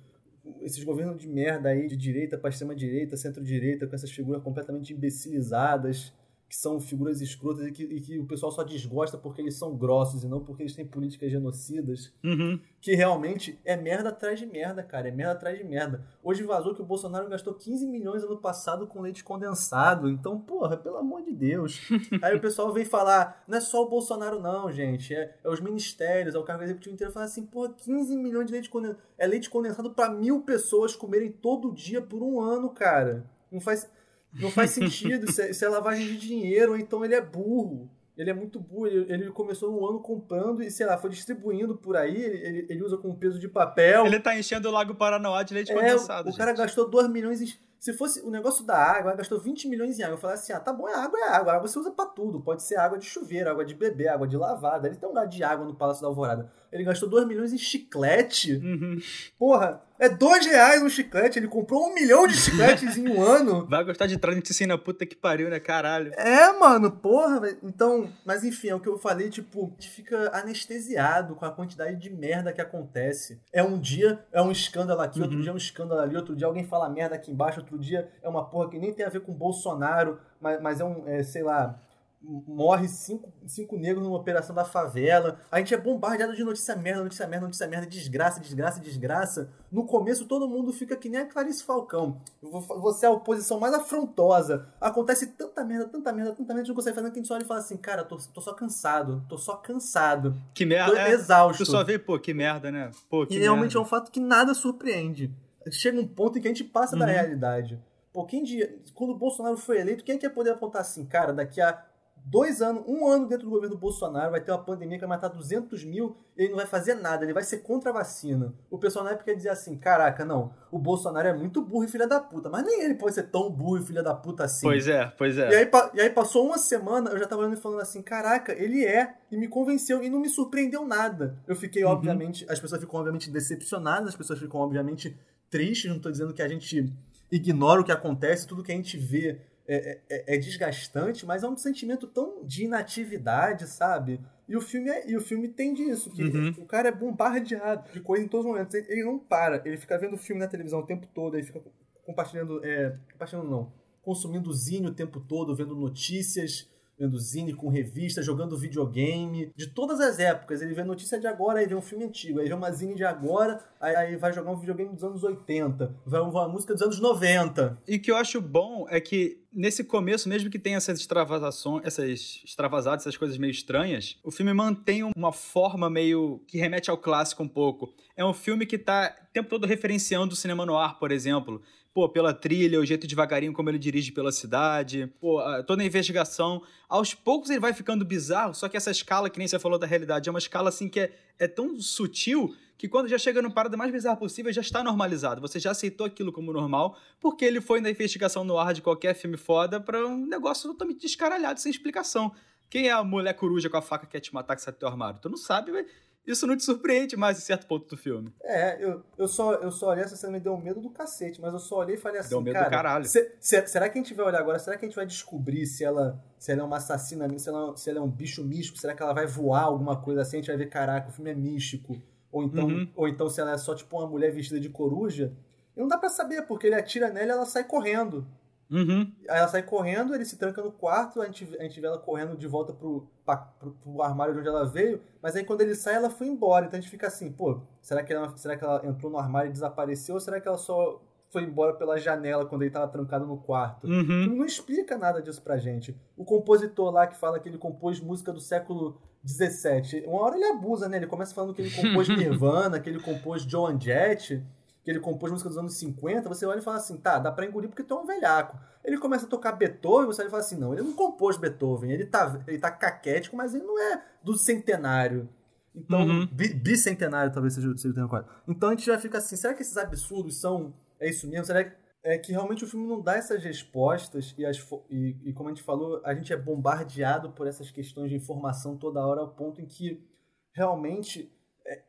esses governos de merda aí, de direita para extrema-direita, centro-direita, com essas figuras completamente imbecilizadas, que são figuras escrotas e que, e que, o pessoal só desgosta porque eles são grossos e não porque eles têm políticas genocidas. Uhum. Que realmente é merda atrás de merda, cara. É merda atrás de merda. Hoje vazou que o Bolsonaro gastou 15 milhões ano passado com leite condensado. Então, porra, pelo amor de Deus. Aí o pessoal vem falar, não é só o Bolsonaro, não, gente. É, é os ministérios, é o cargo executivo inteiro. Fala assim, porra, 15 milhões de leite condensado. É leite condensado para mil pessoas comerem todo dia por um ano, cara. Não faz. Não faz sentido, isso é, isso é, lavagem de dinheiro, então ele é burro. Ele é muito burro, ele, ele começou um ano comprando e, sei lá, foi distribuindo por aí, ele, ele usa com peso de papel. Ele tá enchendo o Lago Paranoá de leite é, condensado. O, o cara gastou 2 milhões em se fosse o negócio da água, ela gastou 20 milhões em água. Eu falei assim: ah, tá bom, é água, é água. A água você usa pra tudo. Pode ser água de chuveiro, água de beber, água de lavada. Ele tem um lugar de água no Palácio da Alvorada. Ele gastou 2 milhões em chiclete. Uhum. Porra, é 2 reais um chiclete. Ele comprou um milhão de chicletes em um ano. Vai gostar de na puta que pariu, né? Caralho. É, mano, porra. Então, mas enfim, é o que eu falei, tipo, a gente fica anestesiado com a quantidade de merda que acontece. É um dia, é um escândalo aqui, outro Uhum. dia é um escândalo ali, outro dia alguém fala merda aqui embaixo, outro dia é uma porra que nem tem a ver com Bolsonaro, mas, mas é um, é, sei lá, morre cinco, cinco negros numa operação da favela. A gente é bombardeado de notícia merda, notícia merda, notícia merda, desgraça, desgraça, desgraça. No começo todo mundo fica que nem a Clarice Falcão. Você é a oposição mais afrontosa. Acontece tanta merda, tanta merda, tanta merda, a gente não consegue fazer nada que a gente só olha e fala assim, cara, tô, tô só cansado, tô só cansado, Que tô merda. É, exausto. tu só vê, pô, que merda, né? Pô, que E realmente é merda. um fato que nada surpreende. Chega um ponto em que a gente passa da Uhum. realidade. Pô, quem dia, quando o Bolsonaro foi eleito, quem é que ia poder apontar assim, cara, daqui a dois anos, um ano dentro do governo Bolsonaro, vai ter uma pandemia que vai matar 200 mil e ele não vai fazer nada, ele vai ser contra a vacina. O pessoal na época ia dizer assim, caraca, não, o Bolsonaro é muito burro e filha da puta, mas nem ele pode ser tão burro e filha da puta assim. Pois é, pois é. E aí, e aí passou uma semana, eu já tava olhando e falando assim, caraca, ele é, e me convenceu, e não me surpreendeu nada. Eu fiquei, Uhum. obviamente, as pessoas ficam, obviamente, decepcionadas, as pessoas ficam, obviamente, tristes, não tô dizendo que a gente ignora o que acontece, tudo que a gente vê é, é- é desgastante, mas é um sentimento tão de inatividade, sabe? E o filme, é, e o filme tem disso, que Uhum. o cara é bombardeado de coisa em todos os momentos. Ele, ele não para, ele fica vendo filme na televisão o tempo todo, ele fica compartilhando, é, compartilhando não, consumindo zine o tempo todo, vendo notícias, vendo zine com revista, jogando videogame, de todas as épocas. Ele vê notícia de agora, aí vê um filme antigo, aí vê uma zine de agora, aí, aí vai jogar um videogame dos anos 80, vai uma música dos anos 90. E que eu acho bom é que nesse começo, mesmo que tenha essas extravasações, essas extravasadas, essas coisas meio estranhas, o filme mantém uma forma meio que remete ao clássico um pouco. É um filme que tá o tempo todo referenciando o cinema no ar, por exemplo. Pô, pela trilha, o jeito devagarinho como ele dirige pela cidade, pô, a- toda a investigação. Aos poucos ele vai ficando bizarro, só que essa escala, que nem você falou da realidade, é uma escala assim que é, é tão sutil que quando já chega no parada mais bizarra possível, já está normalizado. Você já aceitou aquilo como normal, porque ele foi na investigação no ar de qualquer filme foda pra um negócio totalmente descaralhado, sem explicação. Quem é a mulher coruja com a faca que quer te matar que sai teu armário? Tu não sabe, mas isso não te surpreende mais em certo ponto do filme. É, eu, eu, só, eu só olhei, essa cena me deu medo do cacete, mas eu só olhei e falei assim, Deu medo do cara, caralho. se- se- será que a gente vai olhar agora, será que a gente vai descobrir se ela, se ela é uma assassina, se ela, se ela é um bicho místico, será que ela vai voar, alguma coisa assim, a gente vai ver, caraca, o filme é místico, ou então, Uhum. ou então se ela é só tipo uma mulher vestida de coruja, e não dá pra saber, porque ele atira nela e ela sai correndo. Uhum. Aí ela sai correndo, ele se tranca no quarto, a gente, a gente vê ela correndo de volta pro, pa- pro, pro armário de onde ela veio, mas aí quando ele sai, ela foi embora. Então a gente fica assim, pô, será que ela, será que ela entrou no armário e desapareceu? Ou será que ela só foi embora pela janela quando ele tava trancado no quarto? Uhum. Não explica nada disso pra gente. O compositor lá que fala que ele compôs música do século XVII, uma hora ele abusa, né? Ele começa falando que ele compôs Nirvana, que ele compôs Joan Jett, que ele compôs música dos anos 50. Você olha e fala assim, tá, dá pra engolir porque tu é um velhaco. Ele começa a tocar Beethoven, você olha e fala assim, não, ele não compôs Beethoven, ele tá, ele tá caquético, mas ele não é do centenário. Então, Uhum. bi- bicentenário talvez seja, seja o termo correto. Então a gente já fica assim, será que esses absurdos são. É isso mesmo? Será que, é que realmente o filme não dá essas respostas e, as, e, e como a gente falou, a gente é bombardeado por essas questões de informação toda hora ao ponto em que realmente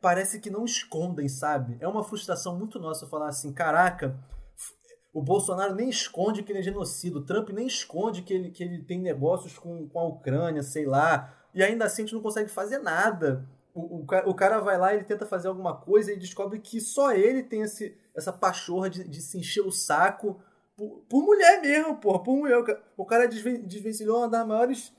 parece que não escondem, sabe? É uma frustração muito nossa falar assim, caraca, o Bolsonaro nem esconde que ele é genocida, o Trump nem esconde que ele, que ele tem negócios com, com a Ucrânia, sei lá, e ainda assim a gente não consegue fazer nada. O, o, o cara vai lá, ele tenta fazer alguma coisa e descobre que só ele tem esse, essa pachorra de, de se encher o saco por, por mulher mesmo, porra, por mulher. O ca- O cara desven- desvencilhou uma das maiores.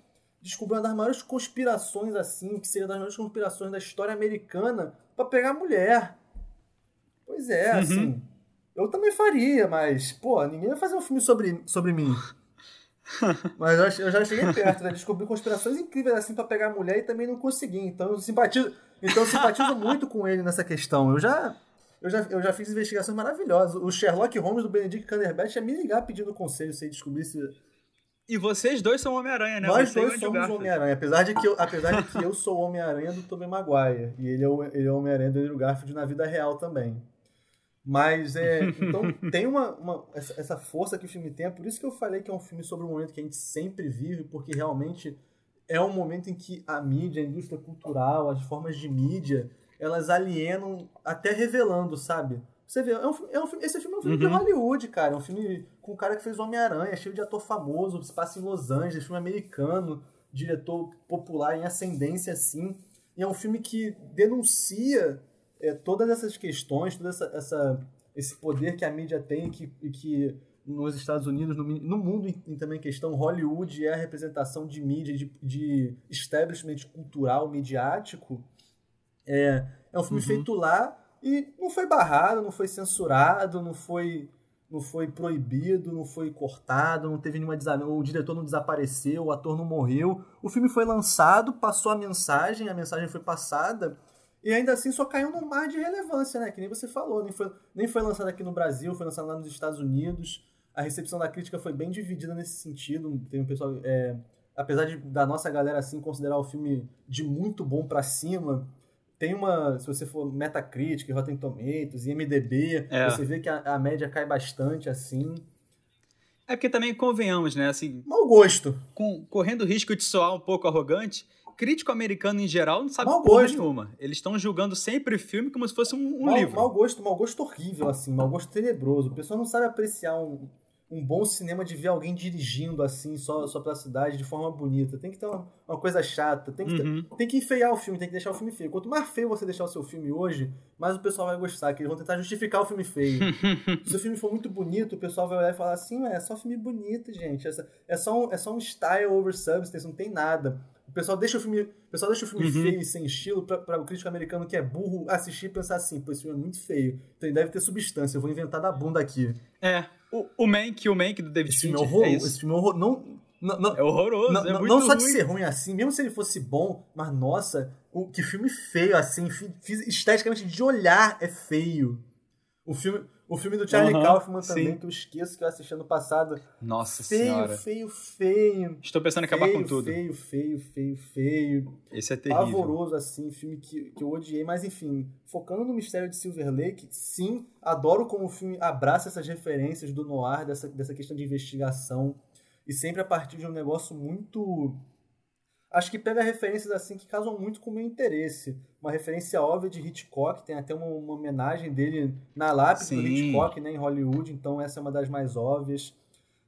Descobriu uma das maiores conspirações, assim, que seria das maiores conspirações da história americana, pra pegar mulher. Pois é, Uhum. assim. Eu também faria, mas, pô, ninguém vai fazer um filme sobre, sobre mim. Mas eu, já cheguei perto, né? Descobri conspirações incríveis assim pra pegar mulher e também não consegui. Então eu simpatizo, então eu simpatizo muito com ele nessa questão. Eu já, eu já, eu já fiz investigações maravilhosas. O Sherlock Holmes do Benedict Cumberbatch ia me ligar pedindo conselho se ele descobrisse. E vocês dois são Homem-Aranha, né? Nós Você dois somos. Homem-Aranha. Apesar de que eu, apesar de que eu sou o Homem-Aranha do Tobey Maguire. E ele é o, ele é Homem-Aranha do Andrew Garfield na vida real também. Mas é. Então tem uma, uma essa, essa, força que o filme tem. É por isso que eu falei que é um filme sobre um momento que a gente sempre vive, porque realmente é um momento em que a mídia, a indústria cultural, as formas de mídia, elas alienam, até revelando, sabe? Você vê, é um, é um, esse filme é um filme uhum. de Hollywood, cara. É um filme com o cara que fez Homem-Aranha, cheio de ator famoso, se passa em Los Angeles, filme americano, diretor popular em ascendência, assim. E é um filme que denuncia é, todas essas questões, todo essa, essa, esse poder que a mídia tem que, e que nos Estados Unidos, no, no mundo em, também questão, Hollywood é a representação de mídia, de, de establishment cultural, midiático. É, é um filme uhum. feito lá e não foi barrado, não foi censurado, não foi não foi proibido, não foi cortado, não teve nenhuma o diretor não desapareceu, o ator não morreu. O filme foi lançado, passou a mensagem, a mensagem foi passada e ainda assim só caiu no mar de relevância, né? Que nem você falou, nem foi, nem foi lançado aqui no Brasil, foi lançado lá nos Estados Unidos. A recepção da crítica foi bem dividida nesse sentido. Tem um pessoal, é, apesar de, da nossa galera assim considerar o filme de muito bom para cima, tem uma, se você for Metacritic, Rotten Tomatoes, IMDb, é. você vê que a, a, média cai bastante assim. É porque também convenhamos, né, assim... Mau gosto. Com, correndo o risco de soar um pouco arrogante, crítico americano em geral não sabe mau porra gosto. nenhuma. Eles estão julgando sempre o filme como se fosse um, um mal, livro. Mau gosto, mau gosto horrível, assim, mau gosto tenebroso. O pessoal não sabe apreciar um, um bom cinema de ver alguém dirigindo assim, só, só pela cidade, de forma bonita. Tem que ter uma, uma coisa chata, tem que, ter, uhum. tem que enfeiar o filme, tem que deixar o filme feio. Quanto mais feio você deixar o seu filme hoje, mais o pessoal vai gostar, que eles vão tentar justificar o filme feio. Se o filme for muito bonito, o pessoal vai olhar e falar assim, é só filme bonito, gente. É só um, é só um style over substance, não tem nada. O pessoal deixa o filme, o pessoal deixa o filme uhum. feio e sem estilo para o crítico americano que é burro assistir e pensar assim, pô, esse filme é muito feio. Então ele deve ter substância, eu vou inventar da bunda aqui. É, o, o Mank, o Mank do David Fincher. Filme é horror, é esse filme é horror, não, não, não, é horroroso, não, é não, não só de ser ruim assim, mesmo se ele fosse bom, mas nossa, o, que filme feio assim, esteticamente de olhar é feio. O filme, o filme do Charlie uhum, Kaufman também, sim. que eu esqueço que eu assisti ano passado. Nossa feio, senhora. Feio, feio, feio. Estou pensando em acabar com tudo. Feio, feio, feio, feio. Esse é terrível. Pavoroso, assim, filme que, que eu odiei. Mas, enfim, focando no mistério de Silver Lake, sim, adoro como o filme abraça essas referências do noir, dessa, dessa questão de investigação. E sempre a partir de um negócio muito acho que pega referências assim que casam muito com o meu interesse. Uma referência óbvia de Hitchcock, tem até uma, uma homenagem dele na lápide Sim. do Hitchcock, né, em Hollywood, então essa é uma das mais óbvias.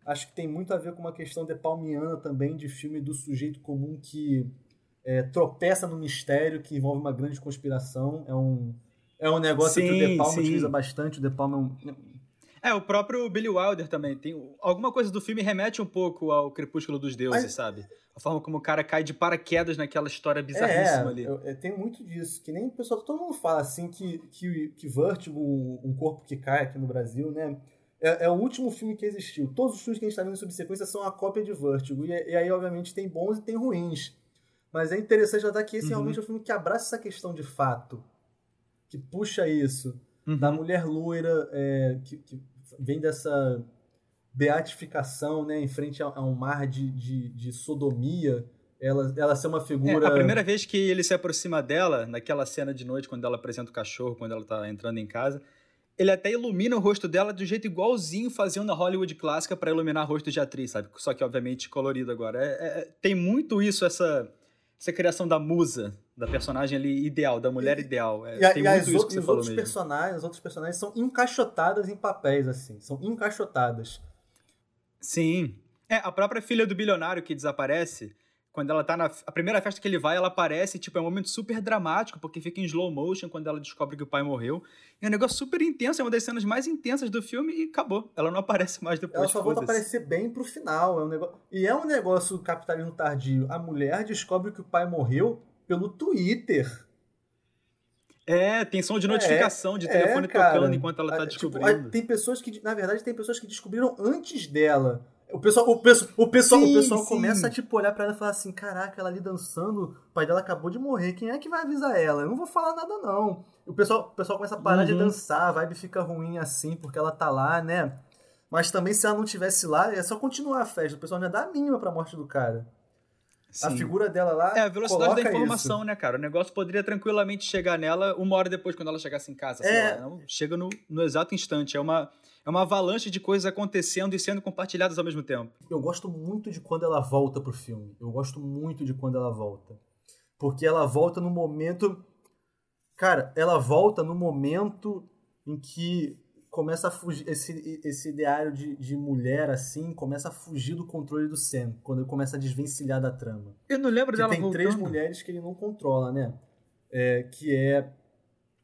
Acho que tem muito a ver com uma questão de palmiana também, de filme do sujeito comum que é, tropeça no mistério, que envolve uma grande conspiração. É um, é um negócio sim, que o De Palma sim. utiliza bastante. O De Palma é um, é, o próprio Billy Wilder também. Tem alguma coisa do filme remete um pouco ao Crepúsculo dos Deuses, Mas... sabe? A forma como o cara cai de paraquedas naquela história bizarríssima é, ali. Eu, eu, tem muito disso. Que nem o pessoal, todo mundo fala assim que, que, que Vertigo, um corpo que cai aqui no Brasil, né? É, é, o último filme que existiu. Todos os filmes que a gente está vendo em subsequência são a cópia de Vertigo. E, e, aí, obviamente, tem bons e tem ruins. Mas é interessante notar que esse uhum. realmente é um filme que abraça essa questão de fato. Que puxa isso. Uhum. Da mulher loira é, que, que vem dessa beatificação, né, em frente a, a um mar de, de, de, sodomia, ela, ela ser uma figura... É, a primeira vez que ele se aproxima dela, naquela cena de noite, quando ela apresenta o cachorro, quando ela tá entrando em casa, ele até ilumina o rosto dela do jeito igualzinho faziam na Hollywood clássica para iluminar rosto de atriz, sabe? Só que, obviamente, colorido agora. É, é, tem muito isso, essa, essa criação da musa, da personagem ali ideal, da mulher ideal. É, e, tem e muito isso outros, que você falou outros mesmo. personagens, os outros personagens são encaixotadas em papéis, assim. São encaixotadas. Sim. É, a própria filha do bilionário que desaparece, quando ela tá na. A primeira festa que ele vai, ela aparece, tipo, é um momento super dramático, porque fica em slow motion quando ela descobre que o pai morreu. E é um negócio super intenso, é uma das cenas mais intensas do filme e acabou. Ela não aparece mais depois. Ela só volta a aparecer bem pro final. É um negócio... E é um negócio capitalismo tardio. A mulher descobre que o pai morreu pelo Twitter. É, tem som de é, notificação é, de telefone é, tocando enquanto ela tá tipo, descobrindo. tem pessoas que, na verdade, tem pessoas que descobriram antes dela. O pessoal, o pessoal, o pessoal, sim, o pessoal começa a tipo, olhar pra ela e falar assim: caraca, ela ali dançando, o pai dela acabou de morrer, quem é que vai avisar ela? Eu não vou falar nada, não. O pessoal, o pessoal começa a parar uhum. de dançar, a vibe fica ruim assim, porque ela tá lá, né? Mas também, se ela não tivesse lá, é só continuar a festa. O pessoal não ia dar a mínima pra morte do cara. A figura dela lá. É a velocidade da informação, isso. né, cara? O negócio poderia tranquilamente chegar nela uma hora depois, quando ela chegasse em casa. É... Lá, chega no, no exato instante. É uma, é uma avalanche de coisas acontecendo e sendo compartilhadas ao mesmo tempo. Eu gosto muito de quando ela volta pro filme. Eu gosto muito de quando ela volta. Porque ela volta no momento. Cara, ela volta no momento em que começa a fugir. Esse, esse ideário de, de mulher, assim, começa a fugir do controle do Sam. Quando ele começa a desvencilhar da trama. Eu não lembro que dela tem voltando. três mulheres que ele não controla, né? É, que é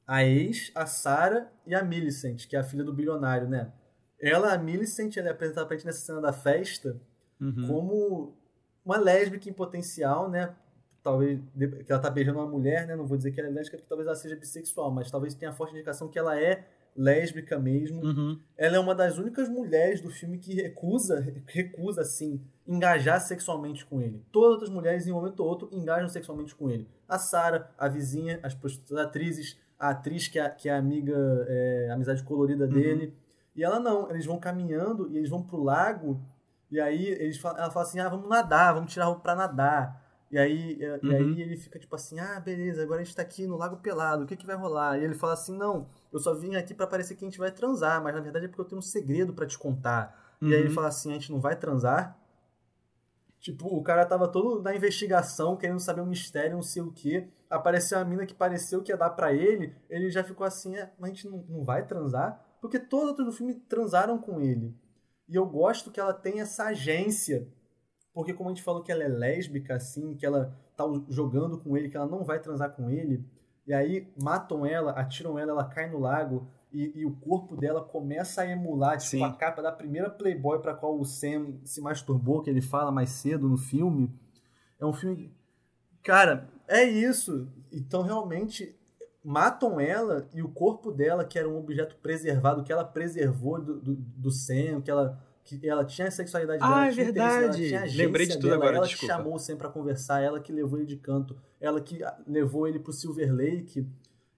a ex, a Sarah e a Millicent, que é a filha do bilionário, né? Ela, a Millicent, ela é apresentada pra gente nessa cena da festa uhum. como uma lésbica em potencial, né? talvez que ela tá beijando uma mulher, né? Não vou dizer que ela é lésbica, porque talvez ela seja bissexual, mas talvez tenha forte indicação que ela é lésbica mesmo. Uhum. Ela é uma das únicas mulheres do filme que recusa, recusa assim, engajar sexualmente com ele. Todas as outras mulheres, em um momento ou outro, engajam sexualmente com ele. A Sara, a vizinha, as, as atrizes, a atriz que é, que é amiga, é, amizade colorida uhum. dele. E ela não, eles vão caminhando e eles vão pro lago. E aí eles, ela fala assim: ah, vamos nadar, vamos tirar roupa pra nadar. E aí, uhum. e aí ele fica tipo assim, ah, beleza, agora a gente tá aqui no Lago Pelado, o que que vai rolar? E ele fala assim, não, eu só vim aqui para parecer que a gente vai transar, mas na verdade é porque eu tenho um segredo para te contar. Uhum. E aí ele uhum. fala assim, a gente não vai transar? Tipo, o cara tava todo na investigação, querendo saber o um mistério, não sei o que. Apareceu a mina que pareceu que ia dar para ele, ele já ficou assim, é, mas a gente não, não vai transar? Porque todos os outros do filme transaram com ele. E eu gosto que ela tem essa agência porque como a gente falou que ela é lésbica, assim, que ela tá jogando com ele, que ela não vai transar com ele, e aí matam ela, atiram ela, ela cai no lago, e, e o corpo dela começa a emular, tipo, Sim. a capa da primeira Playboy para qual o Sam se masturbou, que ele fala mais cedo no filme. É um filme... Cara, é isso. Então, realmente, matam ela e o corpo dela, que era um objeto preservado, que ela preservou do, do, do Sam, que ela que ela tinha a sexualidade dela, ah, é verdade. Lembrei de tudo dela, agora, ela desculpa. que chamou sempre para conversar, ela que levou ele de canto, ela que levou ele pro Silver Lake.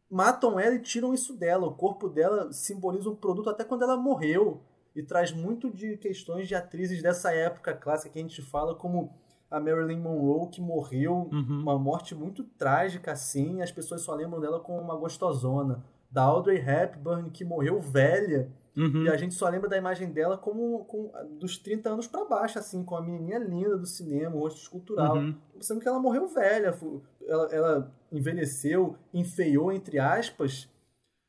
Matam ela e tiram isso dela. O corpo dela simboliza um produto até quando ela morreu e traz muito de questões de atrizes dessa época clássica que a gente fala como a Marilyn Monroe que morreu uhum. uma morte muito trágica assim, as pessoas só lembram dela como uma gostosona. Da Audrey Hepburn que morreu velha Uhum. E a gente só lembra da imagem dela como com, dos 30 anos para baixo, assim, com a menininha linda do cinema, o rosto escultural. Uhum. Sendo que ela morreu velha, ela, ela envelheceu, enfeiou, entre aspas,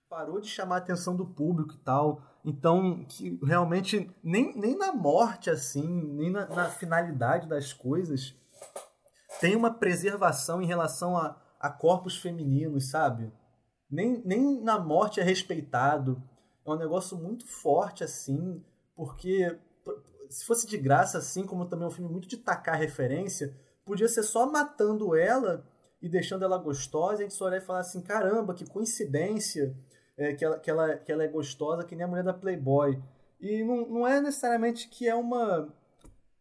parou de chamar a atenção do público e tal. Então, que realmente, nem, nem na morte, assim, nem na, na finalidade das coisas, tem uma preservação em relação a, a corpos femininos, sabe? Nem, nem na morte é respeitado é um negócio muito forte, assim, porque se fosse de graça, assim, como também é um filme muito de tacar referência, podia ser só matando ela e deixando ela gostosa, e a gente só olhar e falar assim, caramba, que coincidência é, que, ela, que, ela, que ela é gostosa, que nem a mulher da Playboy. E não, não é necessariamente que é uma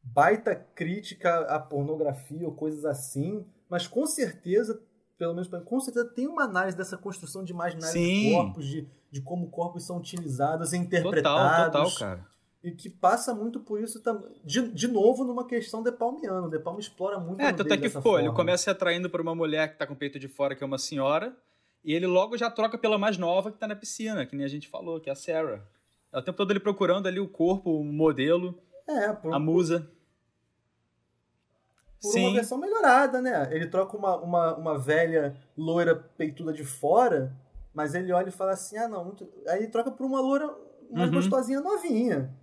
baita crítica à pornografia ou coisas assim, mas com certeza pelo menos com certeza tem uma análise dessa construção de imaginário de corpos, de, de como corpos são utilizados e interpretados. Total, total, cara. E que passa muito por isso também. De, de novo, numa questão de Palmiano. De Palma explora muito É, tanto é que, forma. ele começa se atraindo por uma mulher que tá com o peito de fora, que é uma senhora, e ele logo já troca pela mais nova que tá na piscina, que nem a gente falou, que é a Sarah. É o tempo todo ele procurando ali o corpo, o modelo, é, por, a musa por Sim. uma versão melhorada, né? Ele troca uma, uma, uma velha loira peituda de fora, mas ele olha e fala assim: ah, não. Muito... Aí ele troca por uma loira mais uhum. gostosinha novinha.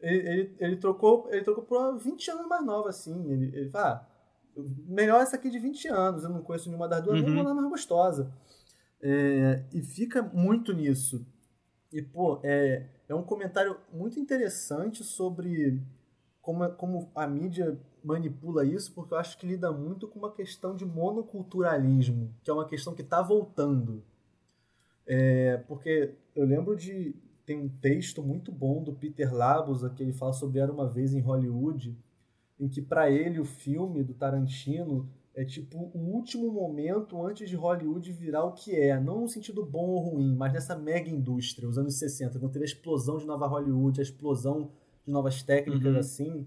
Ele, ele, ele, trocou, ele trocou por uma 20 anos mais nova, assim. Ele, ele fala: ah, melhor essa aqui de 20 anos, eu não conheço nenhuma das duas, uhum. vou lá mais gostosa. É, e fica muito nisso. E, pô, é, é um comentário muito interessante sobre como, como a mídia manipula isso, porque eu acho que lida muito com uma questão de monoculturalismo, que é uma questão que está voltando. É, porque eu lembro de. Tem um texto muito bom do Peter Labus, que ele fala sobre Era uma Vez em Hollywood, em que para ele o filme do Tarantino é tipo o último momento antes de Hollywood virar o que é, não no sentido bom ou ruim, mas nessa mega indústria, os anos 60, quando teve a explosão de Nova Hollywood, a explosão de novas técnicas uhum. assim,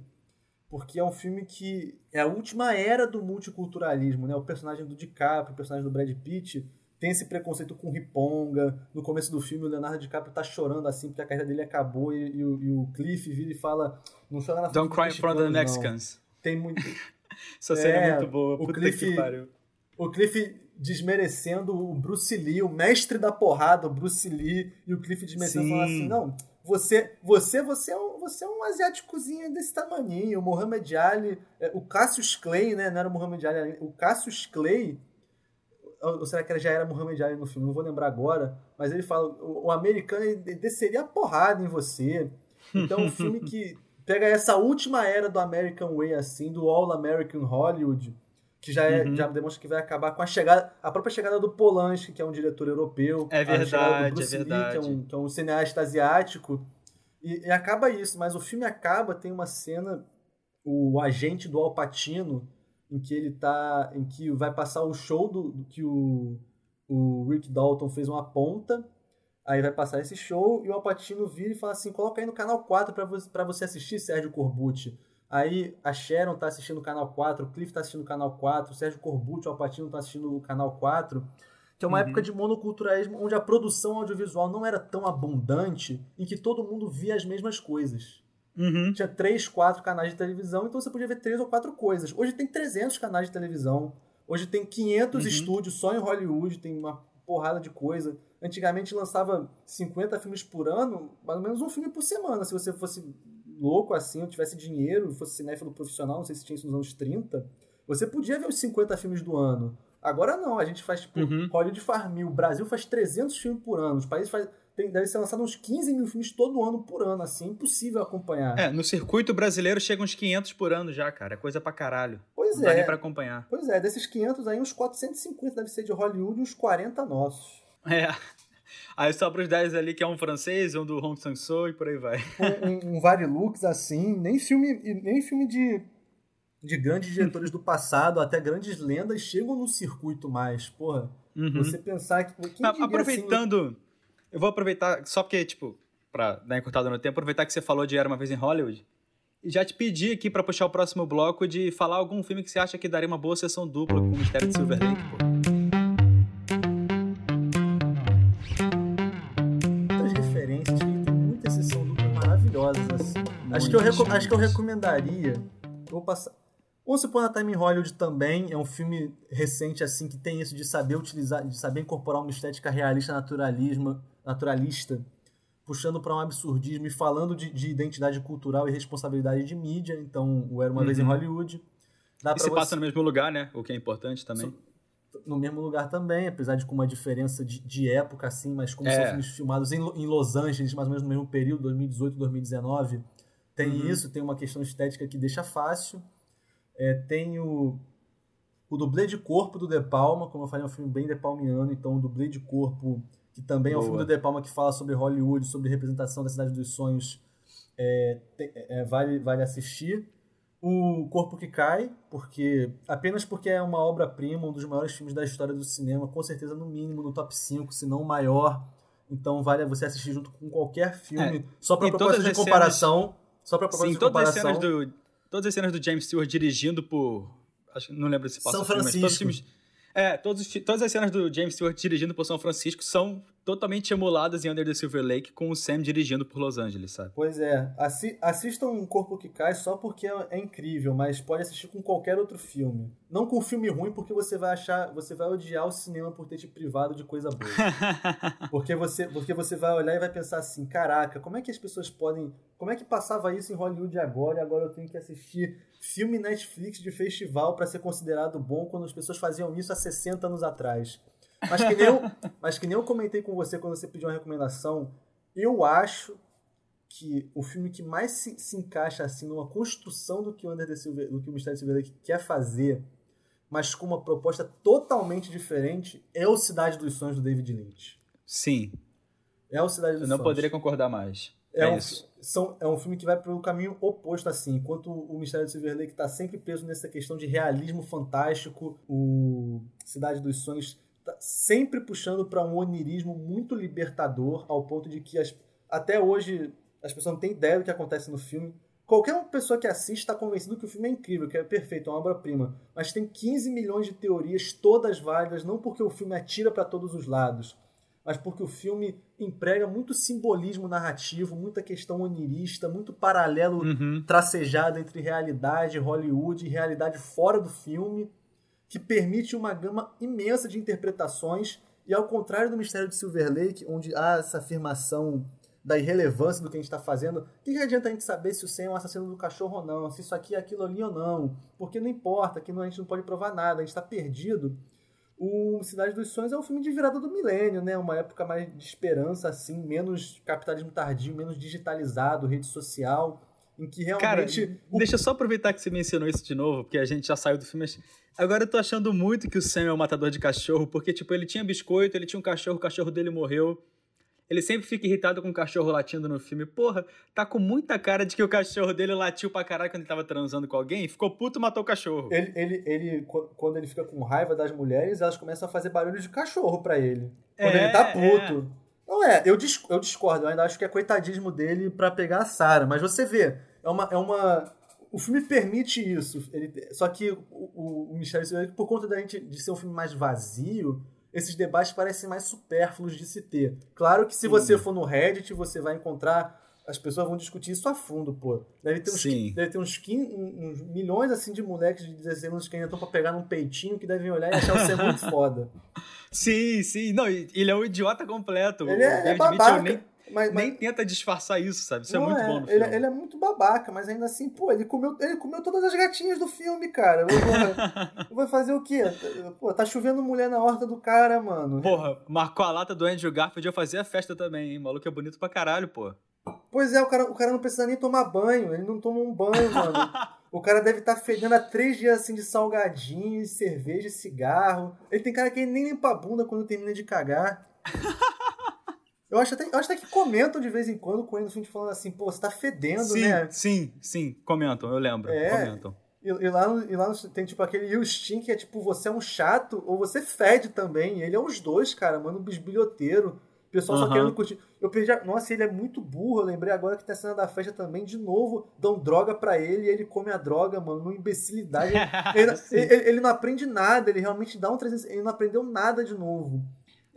porque é um filme que é a última era do multiculturalismo, né? O personagem do DiCaprio, o personagem do Brad Pitt, tem esse preconceito com riponga. No começo do filme, o Leonardo DiCaprio tá chorando assim porque a carreira dele acabou e, e, o, e o, Cliff vira e fala: Não chora na frente Don't cry in front of the Mexicans. Não. Tem muito. Essa cena é, é muito boa. O Cliff, o Cliff desmerecendo o Bruce Lee, o mestre da porrada, o Bruce Lee, e o Cliff desmerecendo falando assim: Não, você, você, você é um, você é um asiáticozinho desse tamaninho. O Muhammad Ali, é, o Cassius Clay, né? Não era o Muhammad Ali, o Cassius Clay ou será que ele já era Muhammad Ali no filme? Não vou lembrar agora. Mas ele fala: o, o americano desceria a porrada em você. Então, um filme que pega essa última era do American Way, assim, do All American Hollywood, que já, é, uhum. já demonstra que vai acabar com a chegada, a própria chegada do Polanski, que é um diretor europeu. É verdade, Bruce é verdade. Lee, que é um, que é um cineasta asiático. E, e, acaba isso, mas o filme acaba, tem uma cena, o agente do Al Pacino em que ele tá. em que vai passar o show do, do que o, o Rick Dalton fez uma ponta. Aí vai passar esse show e o Alpatino vira e fala assim: coloca aí no canal 4 para você, pra você assistir, Sérgio Corbucci. Aí a Sharon tá assistindo o canal 4, o Cliff tá assistindo o canal 4, o Sérgio Corbucci, o Alpatino tá assistindo o canal 4. Que é uma uhum. época de monoculturalismo onde a produção audiovisual não era tão abundante e que todo mundo via as mesmas coisas. Uhum. Tinha três, quatro canais de televisão, então você podia ver três ou quatro coisas. Hoje tem 300 canais de televisão. Hoje tem 500 uhum. estúdios só em Hollywood, tem uma porrada de coisa. Antigamente lançava 50 filmes por ano, mais ou menos um filme por semana. Se você fosse louco assim, ou tivesse dinheiro, fosse cinéfilo profissional, não sei se tinha isso nos anos 30, você podia ver os 50 filmes do ano. Agora não, a gente faz tipo, uhum. Hollywood faz mil, o Brasil faz 300 filmes por ano, os países fazem tem, deve ser lançado uns 15 mil filmes todo ano por ano, assim, impossível acompanhar. É, no circuito brasileiro chega uns 500 por ano já, cara, é coisa pra caralho. Pois Não é. Dá nem pra acompanhar. Pois é, desses 500 aí, uns 450 deve ser de Hollywood e uns 40 nossos. É. Aí sobra os 10 ali, que é um francês, um do Hong Sang-soo e por aí vai. Um, um, um Varilux, assim, nem filme, nem filme de, de grandes diretores do passado, até grandes lendas, chegam no circuito mais, porra. Uhum. Você pensar que... Quem diria, Aproveitando... Assim, eu vou aproveitar, só porque, tipo, pra dar encurtada no tempo, aproveitar que você falou de Era Uma Vez em Hollywood, e já te pedi aqui para puxar o próximo bloco de falar algum filme que você acha que daria uma boa sessão dupla com o Mistério de Silver Lake, pô. Acho que, eu acho que eu recomendaria. Vou passar. Once Upon a Time in Hollywood também é um filme recente assim que tem isso de saber utilizar, de saber incorporar uma estética realista, naturalismo, naturalista, puxando para um absurdismo e falando de, de, identidade cultural e responsabilidade de mídia. Então, o Era uma uhum. vez em uhum. Hollywood. Dá e se você... passa no mesmo lugar, né? O que é importante também. No mesmo lugar também, apesar de com uma diferença de, de época, assim, mas como é. são filmes filmados em, em Los Angeles, mais ou menos no mesmo período, 2018, 2019, tem uhum. isso, tem uma questão estética que deixa fácil. É, tem o, o dublê de corpo do De Palma, como eu falei, é um filme bem De Palmiano, então o dublê de corpo, que também Boa. é um filme do De Palma que fala sobre Hollywood, sobre representação da Cidade dos Sonhos, é, é, vale, vale assistir. O Corpo que Cai, porque apenas porque é uma obra-prima, um dos maiores filmes da história do cinema, com certeza no mínimo no top 5, se não o maior. Então vale você assistir junto com qualquer filme, é, só para propósito de comparação. Cenas... Só para propósito Sim. Todas as cenas do, todas as cenas do James Stewart dirigindo por. Acho, não lembro se passa São Francisco. Filme, todos, é, todos, todas as cenas do James Stewart dirigindo por São Francisco são totalmente emuladas em Under the Silver Lake com o Sam dirigindo por Los Angeles, sabe? Pois é. Assi assistam Um Corpo que Cai só porque é, é, incrível, mas pode assistir com qualquer outro filme. Não com filme ruim, porque você vai achar, você vai odiar o cinema por ter te privado de coisa boa. porque você, porque você vai olhar e vai pensar assim, caraca, como é que as pessoas podem, como é que passava isso em Hollywood agora e agora eu tenho que assistir filme Netflix de festival para ser considerado bom quando as pessoas faziam isso há 60 anos atrás. Mas que nem eu, mas que nem eu comentei com você quando você pediu uma recomendação, eu acho que o filme que mais se, se encaixa assim numa construção do que o Under Silver, do que o Mistério de Silver quer fazer, mas com uma proposta totalmente diferente, é o Cidade dos Sonhos do David Lynch. Sim. É o Cidade dos eu Sonhos. não poderia concordar mais. É, é um, são, é um filme que vai para o caminho oposto, assim. Enquanto o Mistério de Silver Lake está sempre preso nessa questão de realismo fantástico, o Cidade dos Sonhos sempre puxando para um onirismo muito libertador, ao ponto de que as, até hoje as pessoas não têm ideia do que acontece no filme. Qualquer pessoa que assiste está convencido que o filme é incrível, que é perfeito, é uma obra-prima. Mas tem 15 milhões de teorias, todas válidas, não porque o filme atira para todos os lados, mas porque o filme emprega muito simbolismo narrativo, muita questão onirista, muito paralelo Uhum. tracejado entre realidade, Hollywood e realidade fora do filme, que permite uma gama imensa de interpretações. E ao contrário do Mistério de Silver Lake, onde há essa afirmação da irrelevância do que a gente está fazendo, o que, que adianta a gente saber se o Sam é um assassino do cachorro ou não, se isso aqui é aquilo ali ou não? Porque não importa, que a gente não pode provar nada, a gente está perdido. O Cidade dos Sonhos é um filme de virada do milênio, né? Uma época mais de esperança, assim, menos capitalismo tardio, menos digitalizado, rede social, em que Cara, realmente. o- deixa eu só aproveitar que você mencionou isso de novo, porque a gente já saiu do filme. mas Agora eu tô achando muito que o Sam é um matador de cachorro, porque, tipo, ele tinha biscoito, ele tinha um cachorro, o cachorro dele morreu. Ele sempre fica irritado com o cachorro latindo no filme. Porra, tá com muita cara de que o cachorro dele latiu pra caralho quando ele tava transando com alguém, ficou puto e matou o cachorro. Ele, ele, ele, qu- quando ele fica com raiva das mulheres, elas começam a fazer barulho de cachorro pra ele. Quando É, ele tá puto. Não é, eu, eu discordo, eu ainda acho que é coitadismo dele pra pegar a Sarah. Mas você vê, é uma. É uma o filme permite isso. Ele, só que o, o, o Mistério por conta da gente, de ser um filme mais vazio, esses debates parecem mais supérfluos de se ter. Claro que se Sim. você for no Reddit, você vai encontrar. As pessoas vão discutir isso a fundo, pô. Deve ter uns, Sim. deve ter uns, 15, uns milhões assim de moleques de 16 anos que ainda estão pra pegar num peitinho que devem olhar e achar você muito foda. Sim, sim. Não, ele é um idiota completo. Ele o é, é babaca. Nem, mas, mas- nem tenta disfarçar isso, sabe? Isso é não muito bom no ele, filme. ele é muito babaca, mas ainda assim, pô, ele comeu, ele comeu todas as gatinhas do filme, cara. Eu vou, eu vou fazer o quê? Pô, tá chovendo mulher na horta do cara, mano. Porra, marcou a lata do Andrew Garfield, eu fazia a festa também, hein? O maluco é bonito pra caralho, pô. Pois é, o cara, o cara não precisa nem tomar banho, ele não toma um banho, mano. O cara deve estar fedendo há três dias assim de salgadinho, cerveja, cigarro. Ele tem cara que ele nem limpa a bunda quando termina de cagar. Eu acho, até, eu acho até que comentam de vez em quando com ele no fim de falando assim, pô, você tá fedendo, sim, né? sim, sim. Comentam, eu lembro. É. Comentam. E, e lá, e lá tem tipo aquele Yustin que é tipo, você é um chato ou você fede também. Ele é os dois, cara, mano, um bisbilhoteiro. O pessoal só Aham. querendo curtir. Eu perdi. a- Nossa, ele é muito burro. Eu lembrei agora que tem a cena da festa também. De novo, dão droga pra ele e ele come a droga, mano. Numa imbecilidade. Ele, ele- ele- ele não aprende nada. Ele realmente dá um 300. Ele não aprendeu nada de novo.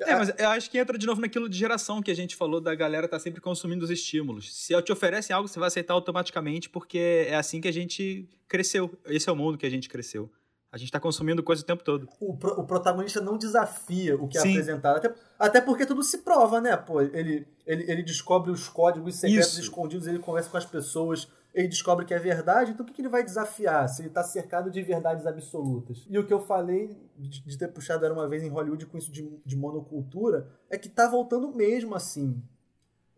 É, mas eu acho que entra de novo naquilo de geração que a gente falou da galera tá sempre consumindo os estímulos. Se te oferecem algo, você vai aceitar automaticamente, porque é assim que a gente cresceu. Esse é o mundo que a gente cresceu. A gente tá consumindo coisa o tempo todo. o, pro- o protagonista não desafia o que é Sim. apresentado. Até, até porque tudo se prova, né? Pô, ele, ele, ele descobre os códigos secretos Isso. escondidos, ele conversa com as pessoas, ele descobre que é verdade, então o que, que ele vai desafiar se ele está cercado de verdades absolutas? E o que eu falei de, de ter puxado Era Uma Vez em Hollywood com isso de, de monocultura é que tá voltando mesmo assim.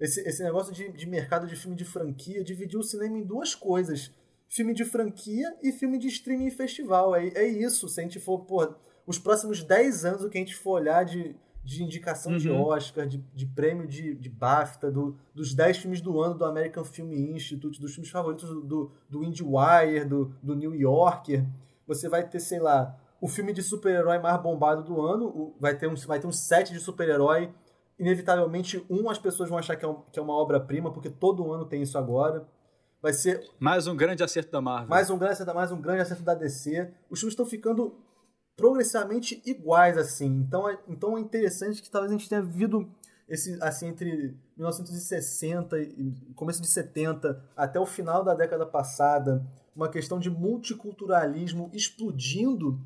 Esse, esse negócio de, de mercado de filme de franquia dividiu o cinema em duas coisas. Filme de franquia e filme de streaming e festival. É, é isso. Se a gente for, pô, os próximos 10 anos, o que a gente for olhar de, de indicação de Uhum. Oscar, de, de prêmio de, de BAFTA, do, dos 10 filmes do ano do American Film Institute, dos filmes favoritos do, do, do IndieWire, do, do New Yorker, você vai ter, sei lá, o filme de super-herói mais bombado do ano, o- vai ter um, vai ter um set de super-herói inevitavelmente, um, as pessoas vão achar que é, um- que é uma obra-prima, porque todo ano tem isso agora. Vai ser Mais um grande acerto da Marvel. mais um grande acerto, mais um grande acerto da DC. Os filmes estão ficando progressivamente iguais, assim. Então é, então é interessante que talvez a gente tenha vivido esse, assim, entre 1960 e começo de 70 até o final da década passada, uma questão de multiculturalismo explodindo.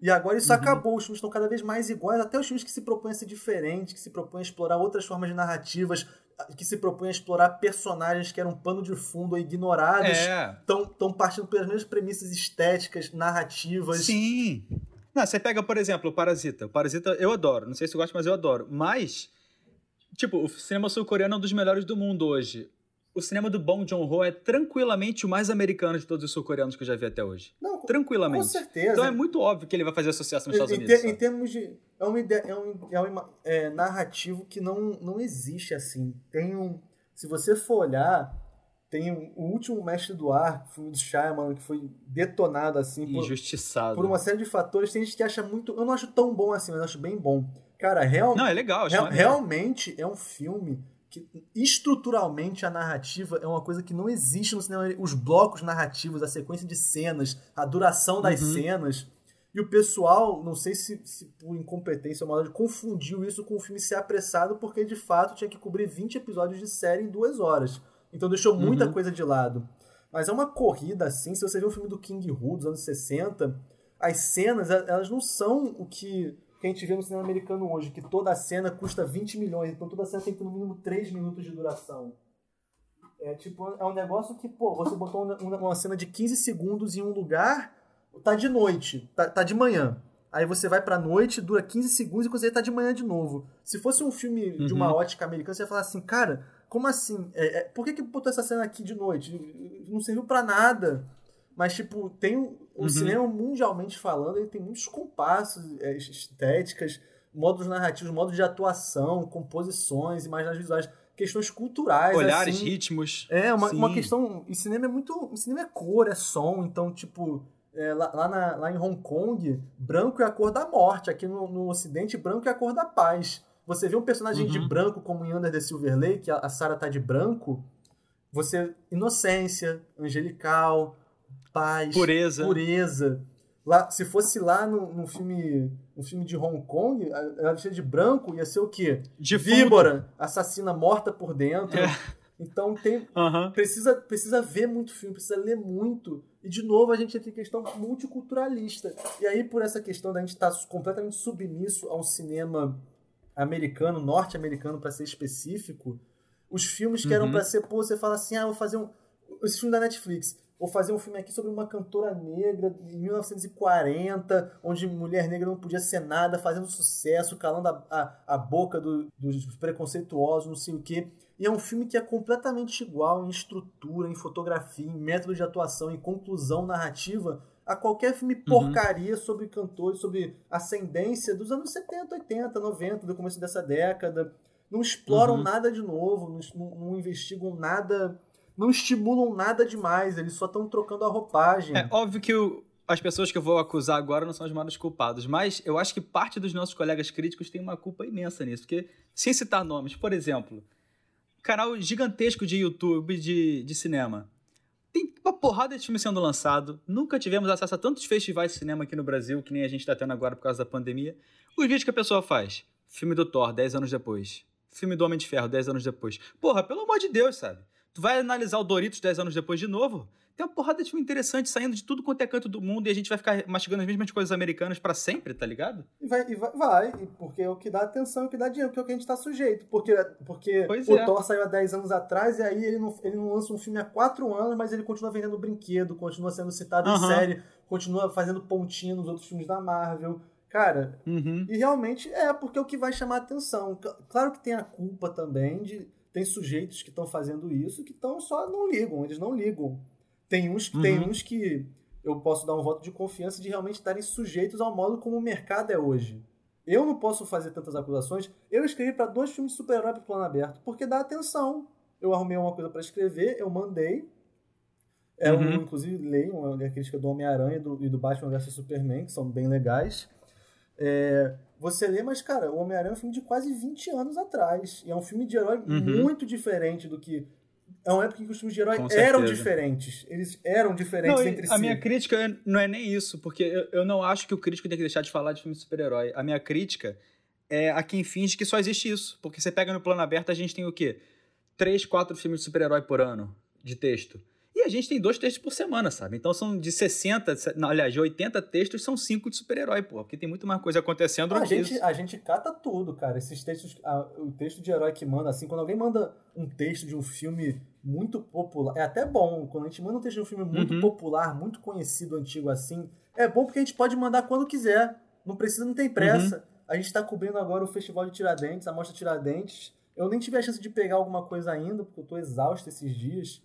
E agora isso Uhum. acabou, os filmes estão cada vez mais iguais, até os filmes que se propõem a ser diferentes, que se propõem a explorar outras formas de narrativas, que se propõem a explorar personagens que eram pano de fundo ou ignorados É, estão partindo pelas mesmas premissas estéticas, narrativas. sim. Não, você pega, por exemplo, o Parasita. O Parasita eu adoro. Não sei se você gosta, mas eu adoro. Mas, tipo, o cinema sul-coreano é um dos melhores do mundo hoje. O cinema do Bong Joon-ho é tranquilamente o mais americano de todos os sul-coreanos que eu já vi até hoje. Não, Tranquilamente. com certeza. Então é muito óbvio que ele vai fazer sucesso nos em, Estados em Unidos. em sabe? termos de. É um, é um, é um é, narrativo que não, não existe assim. Tem um. Se você for olhar, tem o último Mestre do Ar, filme do Shyamalan, que foi detonado assim por, Injustiçado. por uma série de fatores. Tem gente que acha muito. Eu não acho tão bom assim, mas acho bem bom. Cara, real, Não, é legal. real- realmente é um filme que estruturalmente a narrativa é uma coisa que não existe no cinema. Os blocos narrativos, a sequência de cenas, a duração das uhum. cenas. E o pessoal, não sei se, se por incompetência ou maldade, confundiu isso com o filme ser apressado, porque de fato tinha que cobrir 20 episódios de série em duas horas. Então deixou muita uhum. coisa de lado. Mas é uma corrida assim. Se você vê o filme do King Hu dos anos 60, as cenas, elas não são o que que a gente vê no cinema americano hoje, que toda a cena custa 20 milhões, então toda a cena tem que ter no mínimo 3 minutos de duração. É tipo, é um negócio que, pô, você botou uma, uma cena de 15 segundos em um lugar, tá de noite, tá, tá de manhã. Aí você vai pra noite, dura 15 segundos e você tá de manhã de novo. Se fosse um filme uhum. de uma uhum. ótica americana, você ia falar assim, cara, como assim? É, é, por que, que botou essa cena aqui de noite? Não serviu para nada. Mas, tipo, tem o uhum. cinema mundialmente falando, ele tem muitos compassos, é, estéticas, modos narrativos, modos de atuação, composições, imagens visuais, questões culturais. Olhares, assim. ritmos. É, uma, uma questão. E cinema é muito. Cinema é cor, é som, então, tipo. É, lá, lá, na, lá, em Hong Kong, branco é a cor da morte. Aqui no, no Ocidente, branco é a cor da paz. Você vê um personagem uhum. de branco, como em Under the Silver Lake, a, a Sarah tá de branco, você. Inocência, angelical, paz, pureza. pureza. Lá, se fosse lá no, no filme no filme de Hong Kong, ela vestida de branco ia ser o quê? De víbora, assassina morta por dentro. É. Então tem uhum. precisa precisa ver muito filme, precisa ler muito. E de novo a gente tem questão multiculturalista. E aí por essa questão da gente estar tá completamente submisso a um cinema americano, norte-americano para ser específico, os filmes que eram uhum. para ser, pô, você fala assim, ah, vou fazer um esse filme da Netflix vou fazer um filme aqui sobre uma cantora negra em 1940, onde mulher negra não podia ser nada, fazendo sucesso, calando a, a, a boca do, dos preconceituosos, não sei o quê. E é um filme que é completamente igual em estrutura, em fotografia, em método de atuação, em conclusão narrativa a qualquer filme uhum. porcaria uhum. sobre cantores, sobre ascendência dos anos 70, 80, 90, do começo dessa década. Não exploram uhum. nada de novo, não, não investigam nada não estimulam nada demais, eles só estão trocando a roupagem. É óbvio que o, as pessoas que eu vou acusar agora não são os maiores culpados, mas eu acho que parte dos nossos colegas críticos tem uma culpa imensa nisso, porque, sem citar nomes, por exemplo, canal gigantesco de YouTube de, de cinema. Tem uma porrada de filme sendo lançado, nunca tivemos acesso a tantos festivais de cinema aqui no Brasil, que nem a gente está tendo agora por causa da pandemia. Os vídeos que a pessoa faz, filme do Thor, 10 anos depois. Filme do Homem de Ferro, 10 anos depois. Porra, pelo amor de Deus, sabe? Tu vai analisar o Doritos 10 anos depois de novo, tem uma porrada de filme interessante saindo de tudo quanto é canto do mundo e a gente vai ficar mastigando as mesmas coisas americanas para sempre, tá ligado? E vai, e vai, vai, porque é o que dá atenção, é o que dá dinheiro, porque é o que a gente tá sujeito. Porque, porque o é. Thor saiu há 10 anos atrás e aí ele não, ele não lança um filme há 4 anos, mas ele continua vendendo brinquedo, continua sendo citado em série, continua fazendo pontinha nos outros filmes da Marvel. Cara, uhum. e realmente é porque é o que vai chamar atenção. Claro que tem a culpa também de tem sujeitos que estão fazendo isso que estão só não ligam, eles não ligam. Tem uns, uhum. tem uns que eu posso dar um voto de confiança de realmente estarem sujeitos ao modo como o mercado é hoje. Eu não posso fazer tantas acusações. Eu escrevi para dois filmes de super-herói para plano aberto, porque dá atenção. Eu arrumei uma coisa para escrever, eu mandei. É uhum. um, inclusive, leio uma crítica do Homem-Aranha e do, e do Batman vs Superman, que são bem legais. É, você lê, mas, cara, o Homem-Aranha é um filme de quase 20 anos atrás. E é um filme de herói uhum. muito diferente do que. É uma época em que os filmes de herói eram diferentes. Eles eram diferentes não, entre a si. A minha crítica não é nem isso, porque eu, eu não acho que o crítico tem que deixar de falar de filme de super-herói. A minha crítica é a quem finge que só existe isso. Porque você pega no plano aberto, a gente tem o quê? Três, quatro filmes de super-herói por ano de texto. E a gente tem dois textos por semana, sabe? Então são de 60, não, aliás, de 80 textos, são cinco de super-herói, pô. Porque tem muito mais coisa acontecendo a gente, isso. A gente cata tudo, cara. Esses textos, a, o texto de herói que manda, assim, quando alguém manda um texto de um filme muito popular, é até bom. Quando a gente manda um texto de um filme muito uhum. popular, muito conhecido, antigo assim, é bom porque a gente pode mandar quando quiser. Não precisa, não tem pressa. Uhum. A gente está cobrindo agora o Festival de Tiradentes, a Mostra Tiradentes. Eu nem tive a chance de pegar alguma coisa ainda, porque eu tô exausto esses dias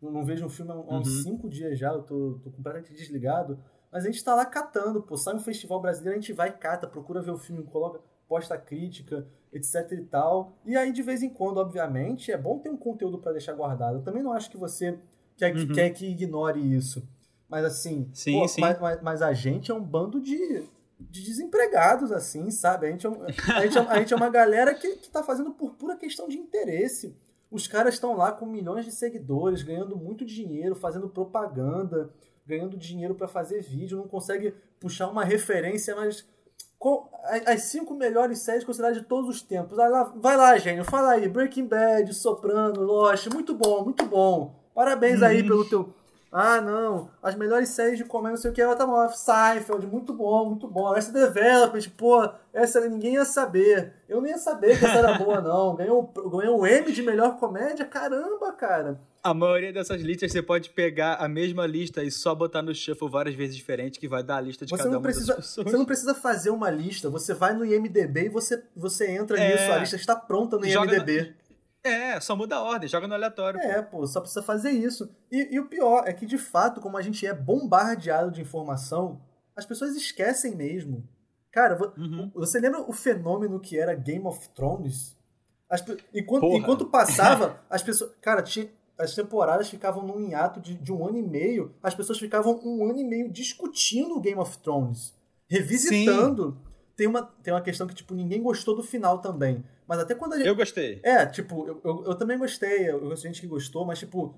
não, não vejo um filme há uns uhum. cinco dias já, eu tô, tô completamente desligado. Mas a gente tá lá catando, pô. Sai um festival brasileiro, a gente vai cata, procura ver o filme, coloca, posta crítica, etc e tal. E aí, de vez em quando, obviamente, é bom ter um conteúdo para deixar guardado. Eu também não acho que você quer, uhum. quer que ignore isso. Mas assim, sim, pô, sim. Mas, mas, mas, a gente é um bando de, de desempregados, assim, sabe? A gente é, a gente é, a gente é uma galera que, que tá fazendo por pura questão de interesse. Os caras estão lá com milhões de seguidores, ganhando muito dinheiro, fazendo propaganda, ganhando dinheiro para fazer vídeo, não consegue puxar uma referência, mas as cinco melhores séries consideradas de todos os tempos. Vai lá, vai lá, gênio, fala aí. Breaking Bad, Soprano, Lost, muito bom, muito bom. Parabéns aí uhum. pelo teu ah, não, as melhores séries de comédia, não sei o que, ela tá mal. Seinfeld, muito bom, muito bom. Essa Development, pô, essa ninguém ia saber. Eu nem ia saber que essa era boa, não. Ganhou, ganhou um M de melhor comédia? Caramba, cara. A maioria dessas listas você pode pegar a mesma lista e só botar no shuffle várias vezes diferentes, que vai dar a lista de você cada uma precisa. Você não precisa fazer uma lista, você vai no IMDB e você, você entra é, nisso, a lista está pronta no IMDB. É, só muda a ordem, joga no aleatório. É, pô, só precisa fazer isso. E, e, o pior é que, de fato, como a gente é bombardeado de informação, as pessoas esquecem mesmo. Cara, uhum. você lembra o fenômeno que era Game of Thrones? As, enquanto, enquanto passava, as pessoas. Cara, tinha, as temporadas ficavam num hiato de, de um ano e meio, as pessoas ficavam um ano e meio discutindo Game of Thrones, revisitando. Sim. Tem uma, tem uma questão que, tipo, ninguém gostou do final também. Mas até quando a gente. Eu gostei. É, tipo, eu, eu, eu também gostei. Eu conheço gente que gostou, mas, tipo,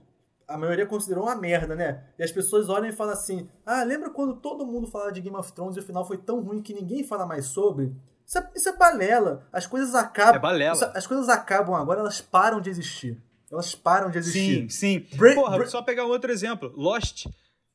a maioria considerou uma merda, né? E as pessoas olham e falam assim: Ah, lembra quando todo mundo falava de Game of Thrones e o final foi tão ruim que ninguém fala mais sobre? Isso é, isso é balela. As coisas acabam. É balela. Isso, as coisas acabam agora, elas param de existir. Elas param de existir. Sim, sim. Bra Porra, só pegar um outro exemplo. Lost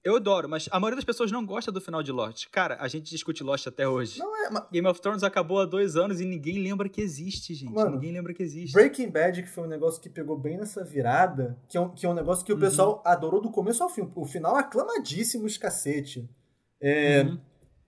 eu adoro, mas a maioria das pessoas não gosta do final de Lost. Cara, a gente discute Lost até hoje. Não é, mas... Game of Thrones acabou há dois anos e ninguém lembra que existe, gente. Mano, ninguém lembra que existe. Breaking Bad, que foi um negócio que pegou bem nessa virada, que é um, que é um negócio que o uhum. pessoal adorou do começo ao fim. O final aclamadíssimo, os cacete. É, uhum.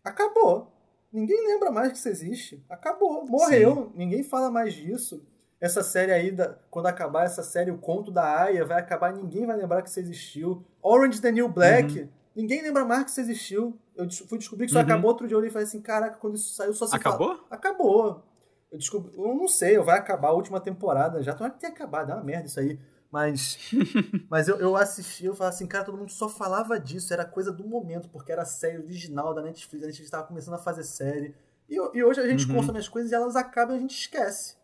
Acabou. Ninguém lembra mais que isso existe. Acabou. Morreu. Sim. Ninguém fala mais disso. Essa série aí, quando acabar essa série, o conto da Aya vai acabar, ninguém vai lembrar que isso existiu. Orange the New Black, uhum. ninguém lembra mais que isso existiu. Eu fui descobrir que isso uhum. acabou outro dia, eu olhei e falei assim, caraca, quando isso saiu só se Acabou? Fala... Acabou. Eu descobri, eu não sei, vai acabar a última temporada já, tomara que tenha acabado, é uma merda isso aí. Mas, mas eu, eu assisti, eu falei assim, cara, todo mundo só falava disso, era coisa do momento, porque era a série original da Netflix, a Netflix estava começando a fazer série. E, e hoje a gente uhum. consome as coisas e elas acabam e a gente esquece.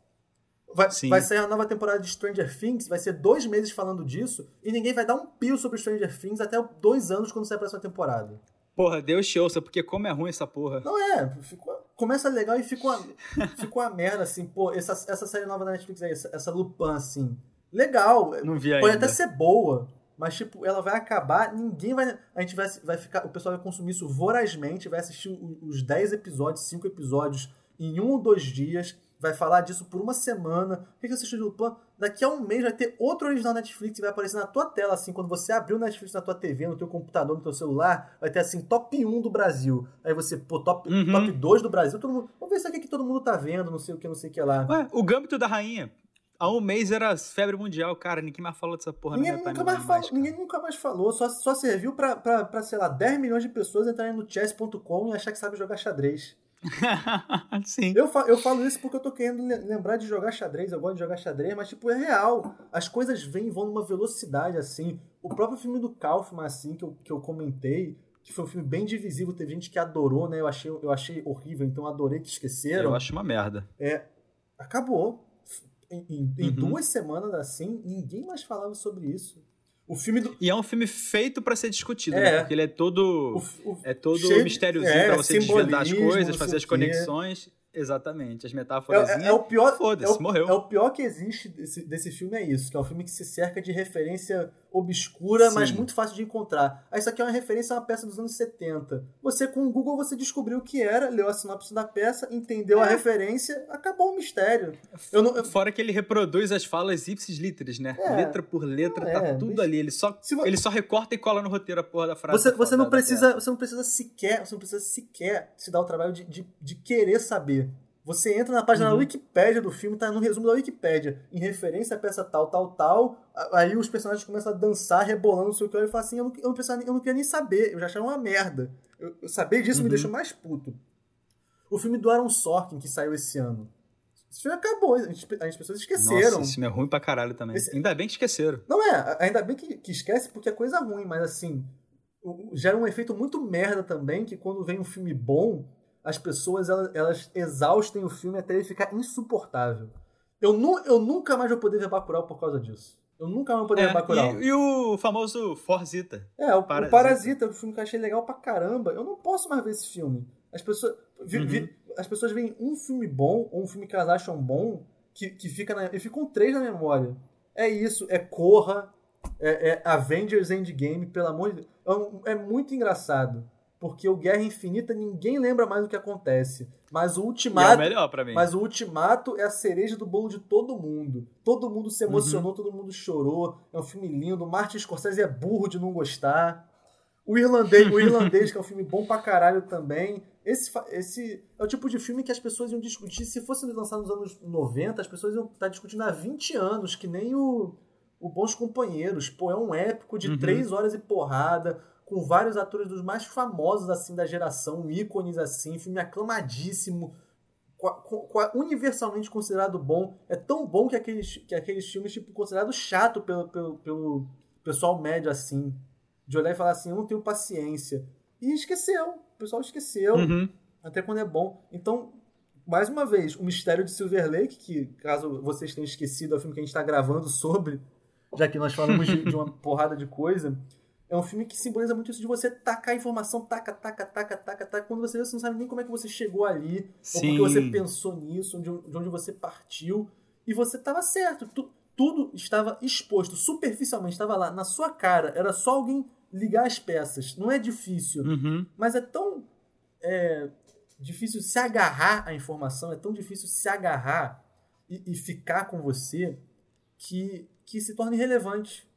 Vai, vai sair a nova temporada de Stranger Things, vai ser dois meses falando disso, e ninguém vai dar um pio sobre Stranger Things até dois anos quando sair a próxima temporada. Porra, Deus te ouça, porque como é ruim essa porra. Não é, ficou, começa legal e ficou uma, ficou uma merda, assim, pô, essa, essa série nova da Netflix aí, essa, essa Lupin, assim, legal, Não vi pode ainda. até ser boa, mas, tipo, ela vai acabar, ninguém vai, a gente vai, vai ficar, o pessoal vai consumir isso vorazmente, vai assistir os 10 episódios, 5 episódios em um ou dois dias, vai falar disso por uma semana. O que, que você assistiu de Lupin? Daqui a um mês vai ter outro original Netflix que vai aparecer na tua tela, assim, quando você abrir o Netflix na tua TV, no teu computador, no teu celular, vai ter assim, top 1 do Brasil. Aí você, pô, top, uhum. top 2 do Brasil, todo mundo. Vamos ver isso aqui que todo mundo tá vendo, não sei o que, não sei o que lá. Ué, o Gâmbito da Rainha. Há um mês era febre mundial, cara. Ninguém mais falou dessa porra ninguém nunca mais, falou, mais Ninguém nunca mais falou. Só, só serviu pra, pra, pra, sei lá, 10 milhões de pessoas entrarem no chess.com e achar que sabe jogar xadrez. Sim. Eu, fa eu falo isso porque eu tô querendo lembrar de jogar xadrez, eu gosto de jogar xadrez, mas, tipo, é real. As coisas vêm e vão numa velocidade, assim. O próprio filme do Kaufman, assim, que eu, que eu comentei, que foi um filme bem divisivo, teve gente que adorou, né? Eu achei, eu achei horrível, então adorei que esqueceram. Eu acho uma merda. É, acabou. Em, em, em uhum. duas semanas, assim, ninguém mais falava sobre isso. O filme do... E é um filme feito para ser discutido, né? é. né? Porque ele é todo. O, o, é todo cheio, mistériozinho é, pra você desvendar as coisas, fazer as conexões. Exatamente, as metáforas. É, é, é, o pior. Foda-se, é morreu. É o pior que existe desse, desse filme, é isso, que é um filme que se cerca de referência obscura, Sim. mas muito fácil de encontrar. Aí isso aqui é uma referência a uma peça dos anos 70. Você, com o Google, você descobriu o que era, leu a sinopse da peça, entendeu é. a referência, acabou o mistério. Eu não, eu... Fora que ele reproduz as falas ipsis literis, né? É. Letra por letra, tá é. tudo ali. Ele só, ele só recorta e cola no roteiro a porra da frase. Você, você, não, precisa, você não precisa sequer, você não precisa sequer se dar o trabalho de, de, de querer saber. Você entra na página uhum. da Wikipédia do filme, tá no resumo da Wikipédia, em referência a peça tal, tal, tal. Aí os personagens começam a dançar, rebolando, não sei o que. Eu falo assim: eu não, eu não, pensava, eu não queria nem saber, eu já achava uma merda. Eu, eu saber disso uhum. me deixou mais puto. O filme do Aaron Sorkin, que saiu esse ano. Esse filme acabou, as pessoas esqueceram. Nossa, esse filme é ruim pra caralho também. Esse... Ainda bem que esqueceram. Não é, ainda bem que, que esquece porque é coisa ruim, mas assim, gera um efeito muito merda também, que quando vem um filme bom, as pessoas elas, elas exaustem o filme até ele ficar insuportável. Eu, nu, eu nunca mais vou poder ver Bacurau por causa disso. Eu nunca mais vou poder É, ver Bacurau. e, e o famoso Forzita. É, o Parasita. o Parasita, o filme que eu achei legal pra caramba. Eu não posso mais ver esse filme. As pessoas, vi- Uhum. vi- as pessoas veem um filme bom, ou um filme que elas acham bom, que, que fica na, e ficam três na memória. É isso, é Corra, é, é Avengers Endgame, pelo amor de Deus. É, um- é muito engraçado. Porque o Guerra Infinita ninguém lembra mais do que acontece. Mas o E é o Ultimato. melhor pra mim. Mas o Ultimato é a cereja do bolo de todo mundo. Todo mundo se emocionou, Uhum. todo mundo chorou. É um filme lindo. Martin Scorsese é burro de não gostar. O Irlandês, o Irlandês que é um filme bom pra caralho também. Esse, esse é o tipo de filme que as pessoas iam discutir. Se fosse lançado nos anos 90, as pessoas iam estar discutindo há 20 anos, que nem o, o Bons Companheiros. Pô, é um épico de Uhum. três horas e porrada, com vários atores dos mais famosos assim da geração, ícones assim, filme aclamadíssimo universalmente considerado bom. É tão bom que aqueles, que aqueles filmes, tipo, considerado chato pelo, pelo, pelo pessoal médio, assim. De olhar e falar assim, eu não tenho paciência. E esqueceu. O pessoal esqueceu. Uhum. Até quando é bom. Então, mais uma vez, o Mistério de Silver Lake, que, caso vocês tenham esquecido, é o filme que a gente está gravando sobre, já que nós falamos de, de uma porrada de coisa, é um filme que simboliza muito isso de você tacar informação, taca, taca, taca, taca, taca. Quando você vê, você não sabe nem como é que você chegou ali, ou Sim. porque você pensou nisso, de, de onde você partiu, e você estava certo. Tu- tudo estava exposto, superficialmente, estava lá, na sua cara. Era só alguém ligar as peças. Não é difícil. Uhum. Mas é tão é, difícil se agarrar à informação, é tão difícil se agarrar e, e ficar com você que, que se torna irrelevante.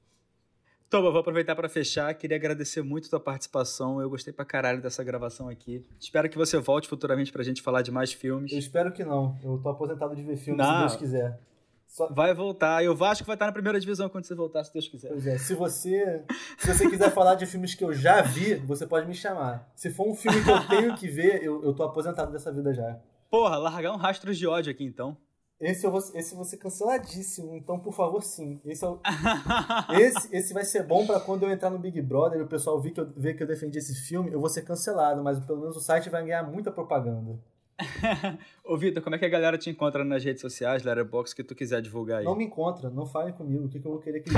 Toma, vou aproveitar para fechar. Queria agradecer muito a tua participação. Eu gostei pra caralho dessa gravação aqui. Espero que você volte futuramente pra gente falar de mais filmes. Eu espero que não. Eu tô aposentado de ver filme, se Não. Deus quiser. Só- Vai voltar. E o Vasco vai estar na primeira divisão quando você voltar, se Deus quiser. Pois é, se você, se você quiser falar de filmes que eu já vi, você pode me chamar. Se for um filme que eu tenho que ver, eu, eu tô aposentado dessa vida já. Porra, largar um rastro de ódio aqui então. Esse eu vou, esse eu vou ser canceladíssimo, então por favor, sim. Esse, é o- esse, esse vai ser bom pra quando eu entrar no Big Brother e o pessoal ver que, eu, ver que eu defendi esse filme, eu vou ser cancelado, mas pelo menos o site vai ganhar muita propaganda. Ô, Vitor, como é que a galera te encontra nas redes sociais, Letterboxd, que tu quiser divulgar aí? Não me encontra, não falem comigo, o que, que eu vou querer que.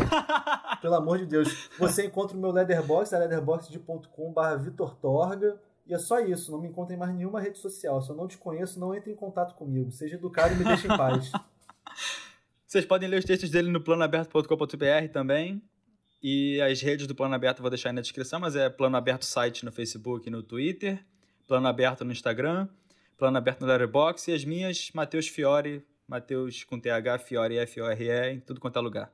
Pelo amor de Deus. Você encontra o meu Leatherbox, é leatherbox.com.br Vitor Torga. E é só isso, não me encontra em mais nenhuma rede social. Se eu não te conheço, não entre em contato comigo. Seja educado e me deixe em paz. Vocês podem ler os textos dele no planoaberto.com.br também. E as redes do Plano Aberto eu vou deixar aí na descrição, mas é Plano Aberto site no Facebook e no Twitter, Plano Aberto no Instagram, Plano Aberto no Letterboxd e as minhas, Matheus Fiore, Matheus com TH, Fiore, F-O-R-E, em tudo quanto é lugar.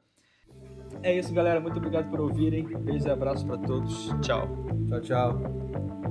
É isso, galera. Muito obrigado por ouvirem. Beijo e abraço pra todos. Tchau. Tchau, tchau.